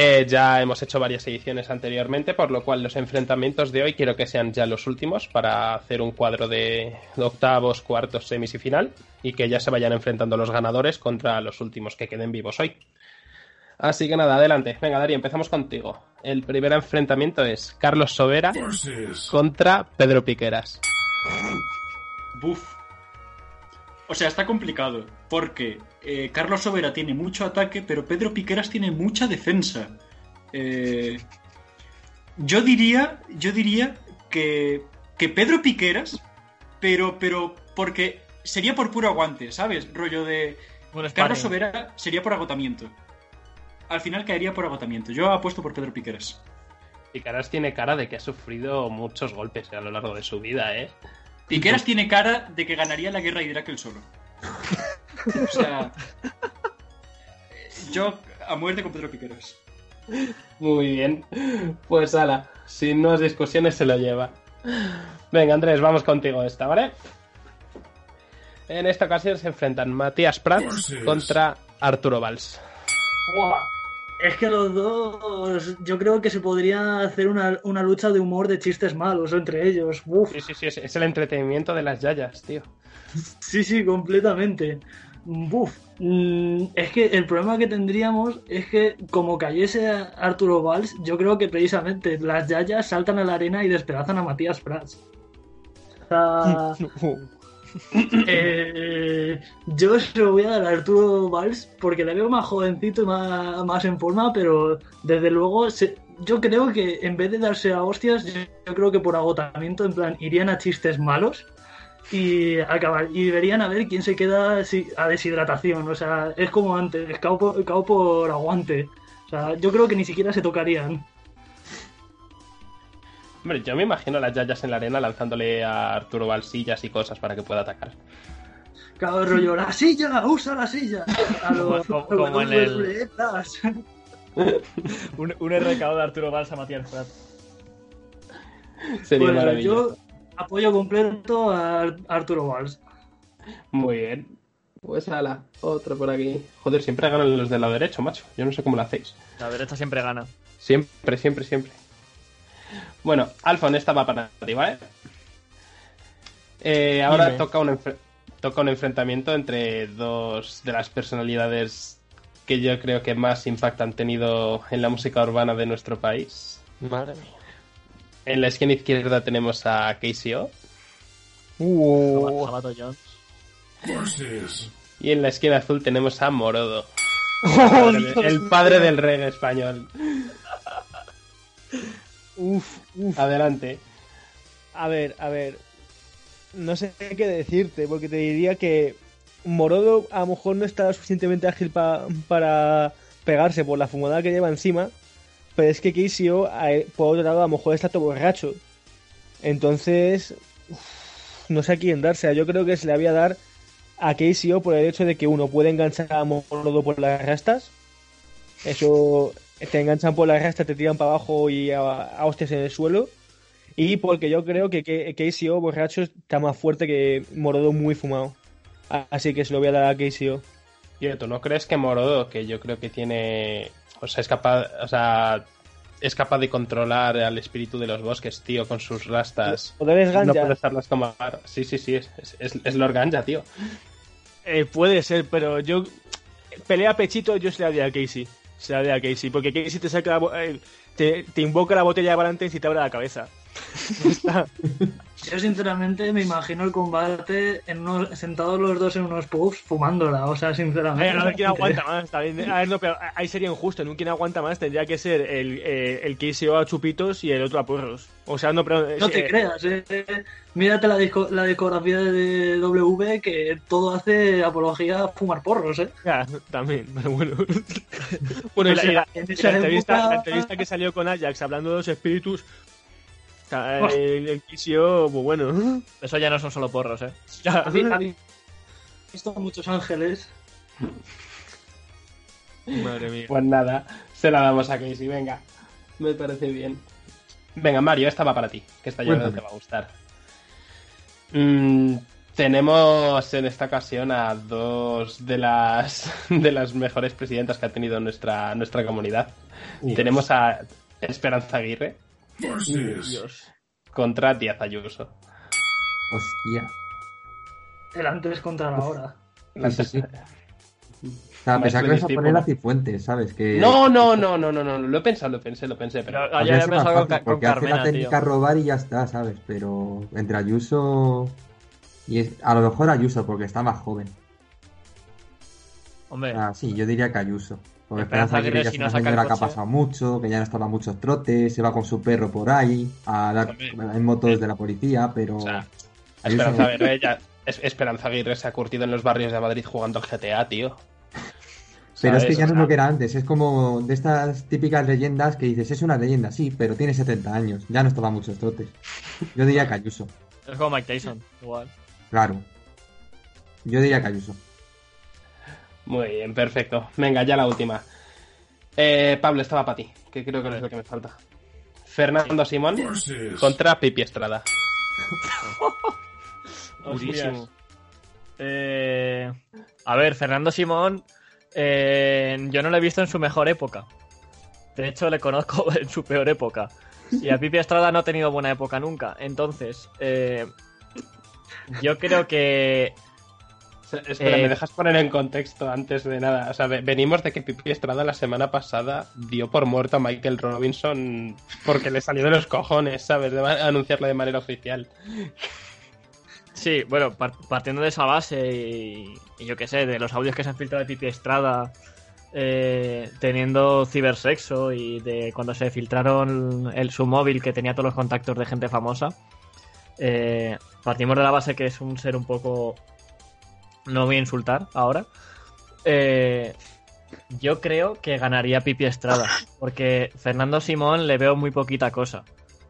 Eh, ya hemos hecho varias ediciones anteriormente, por lo cual los enfrentamientos de hoy quiero que sean ya los últimos para hacer un cuadro de octavos, cuartos, semis y final, y que ya se vayan enfrentando los ganadores contra los últimos que queden vivos hoy. Así que nada, adelante. Venga, Darío, empezamos contigo. El primer enfrentamiento es Carlos Sobera contra Pedro Piqueras. Buf. O sea, está complicado. Porque eh, Carlos Sobera tiene mucho ataque, pero Pedro Piqueras tiene mucha defensa. Eh, yo diría. Yo diría que. Que Pedro Piqueras. Pero. pero. porque sería por puro aguante, ¿sabes? Rollo de. Carlos. Sobera sería por agotamiento. Al final caería por agotamiento. Yo apuesto por Pedro Piqueras. Piqueras tiene cara de que ha sufrido muchos golpes a lo largo de su vida, ¿eh? Piqueras tiene cara de que ganaría la guerra de Irak él solo. O sea. (laughs) Yo a muerte con Pedro Piqueras. Muy bien. Pues ala, sin nuevas discusiones se lo lleva. Venga, Andrés, vamos contigo esta, ¿vale? En esta ocasión se enfrentan Matías Prats contra Arturo Valls. Buah. Es que los dos, yo creo que se podría hacer una, una lucha de humor de chistes malos entre ellos. Uf. Sí, sí, sí, es, es el entretenimiento de las yayas, tío. Sí, sí, completamente. Buf. Mm, Es que el problema que tendríamos es que como cayese Arturo Valls, yo creo que precisamente las yayas saltan a la arena y despedazan a Matías Prats. O sea, (laughs) (laughs) eh, yo se lo voy a dar a Arturo Valls porque le veo más jovencito y más, más en forma, pero desde luego yo creo que en vez de darse a hostias, yo, creo que por agotamiento, en plan, irían a chistes malos y acabar y verían a ver quién se queda a deshidratación. O sea, es como antes, cao cao por aguante. O sea, yo creo que ni siquiera se tocarían. Hombre, yo me imagino a las yayas en la arena lanzándole a Arturo Valls sillas y cosas para que pueda atacar. Claro, rollo, la silla, usa la silla. A lo- Como- en los el-. (laughs) Un, un RKO de Arturo Valls a Matías Prat. Sería maravilloso. yo apoyo completo a Ar- Arturo Valls. Muy bien. Pues ala, otro por aquí. Joder, siempre ganan los del lado derecho, macho. Yo no sé cómo lo hacéis. La derecha siempre gana. Siempre, siempre, siempre. Bueno, Alfon, esta va para ti, ¿vale? Eh, ahora Dime. toca un, toca un enfrentamiento entre dos de las personalidades que yo creo que más impacto han tenido en la música urbana de nuestro país. Madre mía. En la esquina izquierda tenemos a KCO Uh, Sabato Jones. y en la esquina azul tenemos a Morodo, (laughs) el padre del reggae español. Uf, uf. Adelante. A ver, a ver. No sé qué decirte, porque te diría que Morodo a lo mejor no está suficientemente ágil pa- para pegarse por la fumada que lleva encima, pero es que KCO, a- por otro lado, a lo mejor está todo borracho. Entonces, uf, no sé a quién darse. Yo creo que se le había dar a KCO por el hecho de que uno puede enganchar a Morodo por las rastas. Eso te enganchan por las rastas, te tiran para abajo y a, a hostias en el suelo. Y porque yo creo que, que KCO borracho está más fuerte que Morodo muy fumado. Así que se lo voy a dar a KCO. Tío, ¿tú no crees que Morodo, que yo creo que tiene. O sea, es capaz. O sea. Es capaz de controlar al espíritu de los bosques, tío, con sus rastas. Poderes No ganja. puede usarlas como. Sí, sí, sí, es, es, es, Lord Ganja, tío. Eh, puede ser, pero yo. Pelea pechito, yo se la daría a Casey. Se la daría a Casey. Porque Casey te saca la eh, te, te invoca la botella de Valentine y te abre la cabeza. Yo sinceramente me imagino el combate en unos, sentados los dos en unos pubs fumándola, o sea, sinceramente. a ver quién (laughs) aguanta más. también. A ver, no, pero ahí sería injusto. En un quién aguanta más tendría que ser el, eh, el KCO a chupitos y el otro a porros. O sea, no, pero. No te eh, creas, eh. Mírate la, disco- la discografía de W que todo hace apología a fumar porros, ¿eh? Ya, también, (laughs) pero bueno. (laughs) bueno, y la, y la- En y esa la entrevista, época- la entrevista que salió con Ajax hablando de los espíritus. (laughs) El, el KCO, pues bueno. (laughs) Eso ya no son solo porros, ¿eh? (laughs) Ya. ¿Habéis habéis visto muchos ángeles? Madre mía. Pues nada, se la damos a Casey, venga. Me parece bien. Venga, Mario, esta va para ti, que esta yo creo que te va a gustar. Mm, tenemos en esta ocasión a dos de las de las mejores presidentas que ha tenido nuestra, nuestra comunidad. Tenemos a Esperanza Aguirre Dios. contra Díaz Ayuso. Hostia. El antes contra la hora. Sí, sí, sí. O sea, pensaba que ibas a poner ¿no? a Cifuentes, ¿sabes? Que... No, no, no, no, no, no, lo he pensado, lo pensé, lo pensé, pero... Ayer he pensado con, fácil, con porque hace la Carmena, tío. técnica robar y ya está, ¿sabes? Pero entre Ayuso y es- a lo mejor Ayuso porque está más joven. Hombre, Ah, sí, yo diría que Ayuso. Porque Esperanza Aguirre Aguirre, ya si es no saca el que ha pasado mucho, que ya no está para muchos trotes, se va con su perro por ahí a dar en motos de la policía, pero O sea, Esperanza. Aguirre, ya- Es- Esperanza Aguirre se ha curtido en los barrios de Madrid jugando al GTA, tío. Pero es que ya O no es lo que era antes, es como de estas típicas leyendas que dices, es una leyenda, sí, pero tiene 70 años, ya no estaba muchos trotes. Yo diría que Ayuso, es como Mike Tyson, igual. claro. Yo diría que Ayuso. Muy bien, perfecto. Venga, ya la última. Eh, Pablo, estaba para ti, que creo que no es lo que me falta. Fernando Simón contra Pipi Estrada. (laughs) Durísimo. Eh, a ver, Fernando Simón, eh, yo no lo he visto en su mejor época. De hecho, le conozco (laughs) en su peor época. Y a Pipi Estrada no ha tenido buena época nunca. Entonces, eh, yo creo que Espera, Eh, ¿me dejas poner en contexto antes de nada? O sea, ve- venimos de que Pipi Estrada la semana pasada dio por muerto a Michael Robinson porque le salió de los cojones, ¿sabes? De anunciarlo de manera oficial. Sí, bueno, par- partiendo de esa base y, y yo qué sé, de los audios que se han filtrado de Pipi Estrada eh, teniendo cibersexo y de cuando se filtraron el, su móvil que tenía todos los contactos de gente famosa, eh, partimos de la base que es un ser un poco... No voy a insultar ahora. Eh, yo creo que ganaría Pipi Estrada, (laughs) porque Fernando Simón le veo muy poquita cosa.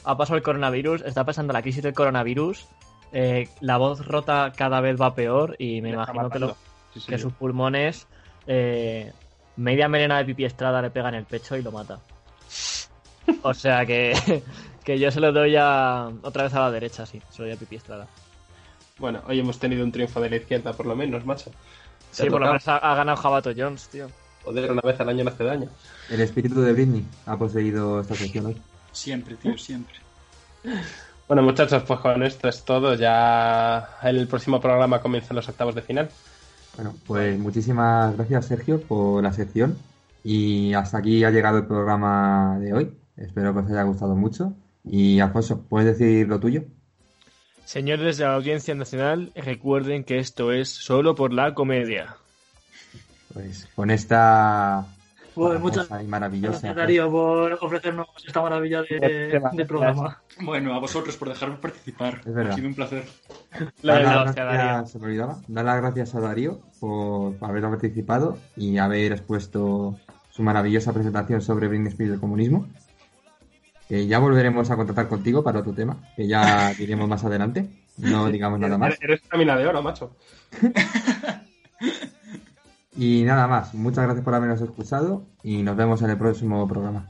Ha pasado el coronavirus, está pasando la crisis del coronavirus, eh, la voz rota cada vez va peor y me imagino que, lo- matando. Sí, sí, que sí. sus pulmones, eh, media melena de pipi estrada le pega en el pecho y lo mata. O sea que, (laughs) que yo se lo doy a, otra vez a la derecha, sí, se lo doy a pipi estrada. Bueno, hoy hemos tenido un triunfo de la izquierda, por lo menos, macho. Sí, por lo menos ha, ha ganado Jabato Jones, tío. Joder, una vez al año no hace daño. El espíritu de Britney ha poseído esta sección hoy. Siempre, tío, siempre. Bueno, muchachos, pues con esto es todo. Ya en el próximo programa comienzan los octavos de final. Bueno, pues muchísimas gracias Sergio por la sección y hasta aquí ha llegado el programa de hoy. Espero que os haya gustado mucho. Y Alfonso, ¿puedes decir lo tuyo? Señores de la Audiencia Nacional, recuerden que esto es solo por la comedia. Pues con esta Pues muchas y maravillosa. gracias, Darío, por ofrecernos esta maravilla de, de programa. Bueno, a vosotros por dejarme participar. Es verdad. Ha sido un placer. Dar Venga, las gracias- Darío. se me olvidaba. Dar las gracias a Darío por haber participado y haber expuesto su maravillosa presentación sobre Britney Spears y el comunismo. Que ya volveremos a contactar contigo para otro tema, que ya (laughs) diremos más adelante. No digamos nada más. Eres- (laughs) Eres una mina de oro, macho. (laughs) Y nada más. Muchas gracias por habernos escuchado y nos vemos en el próximo programa.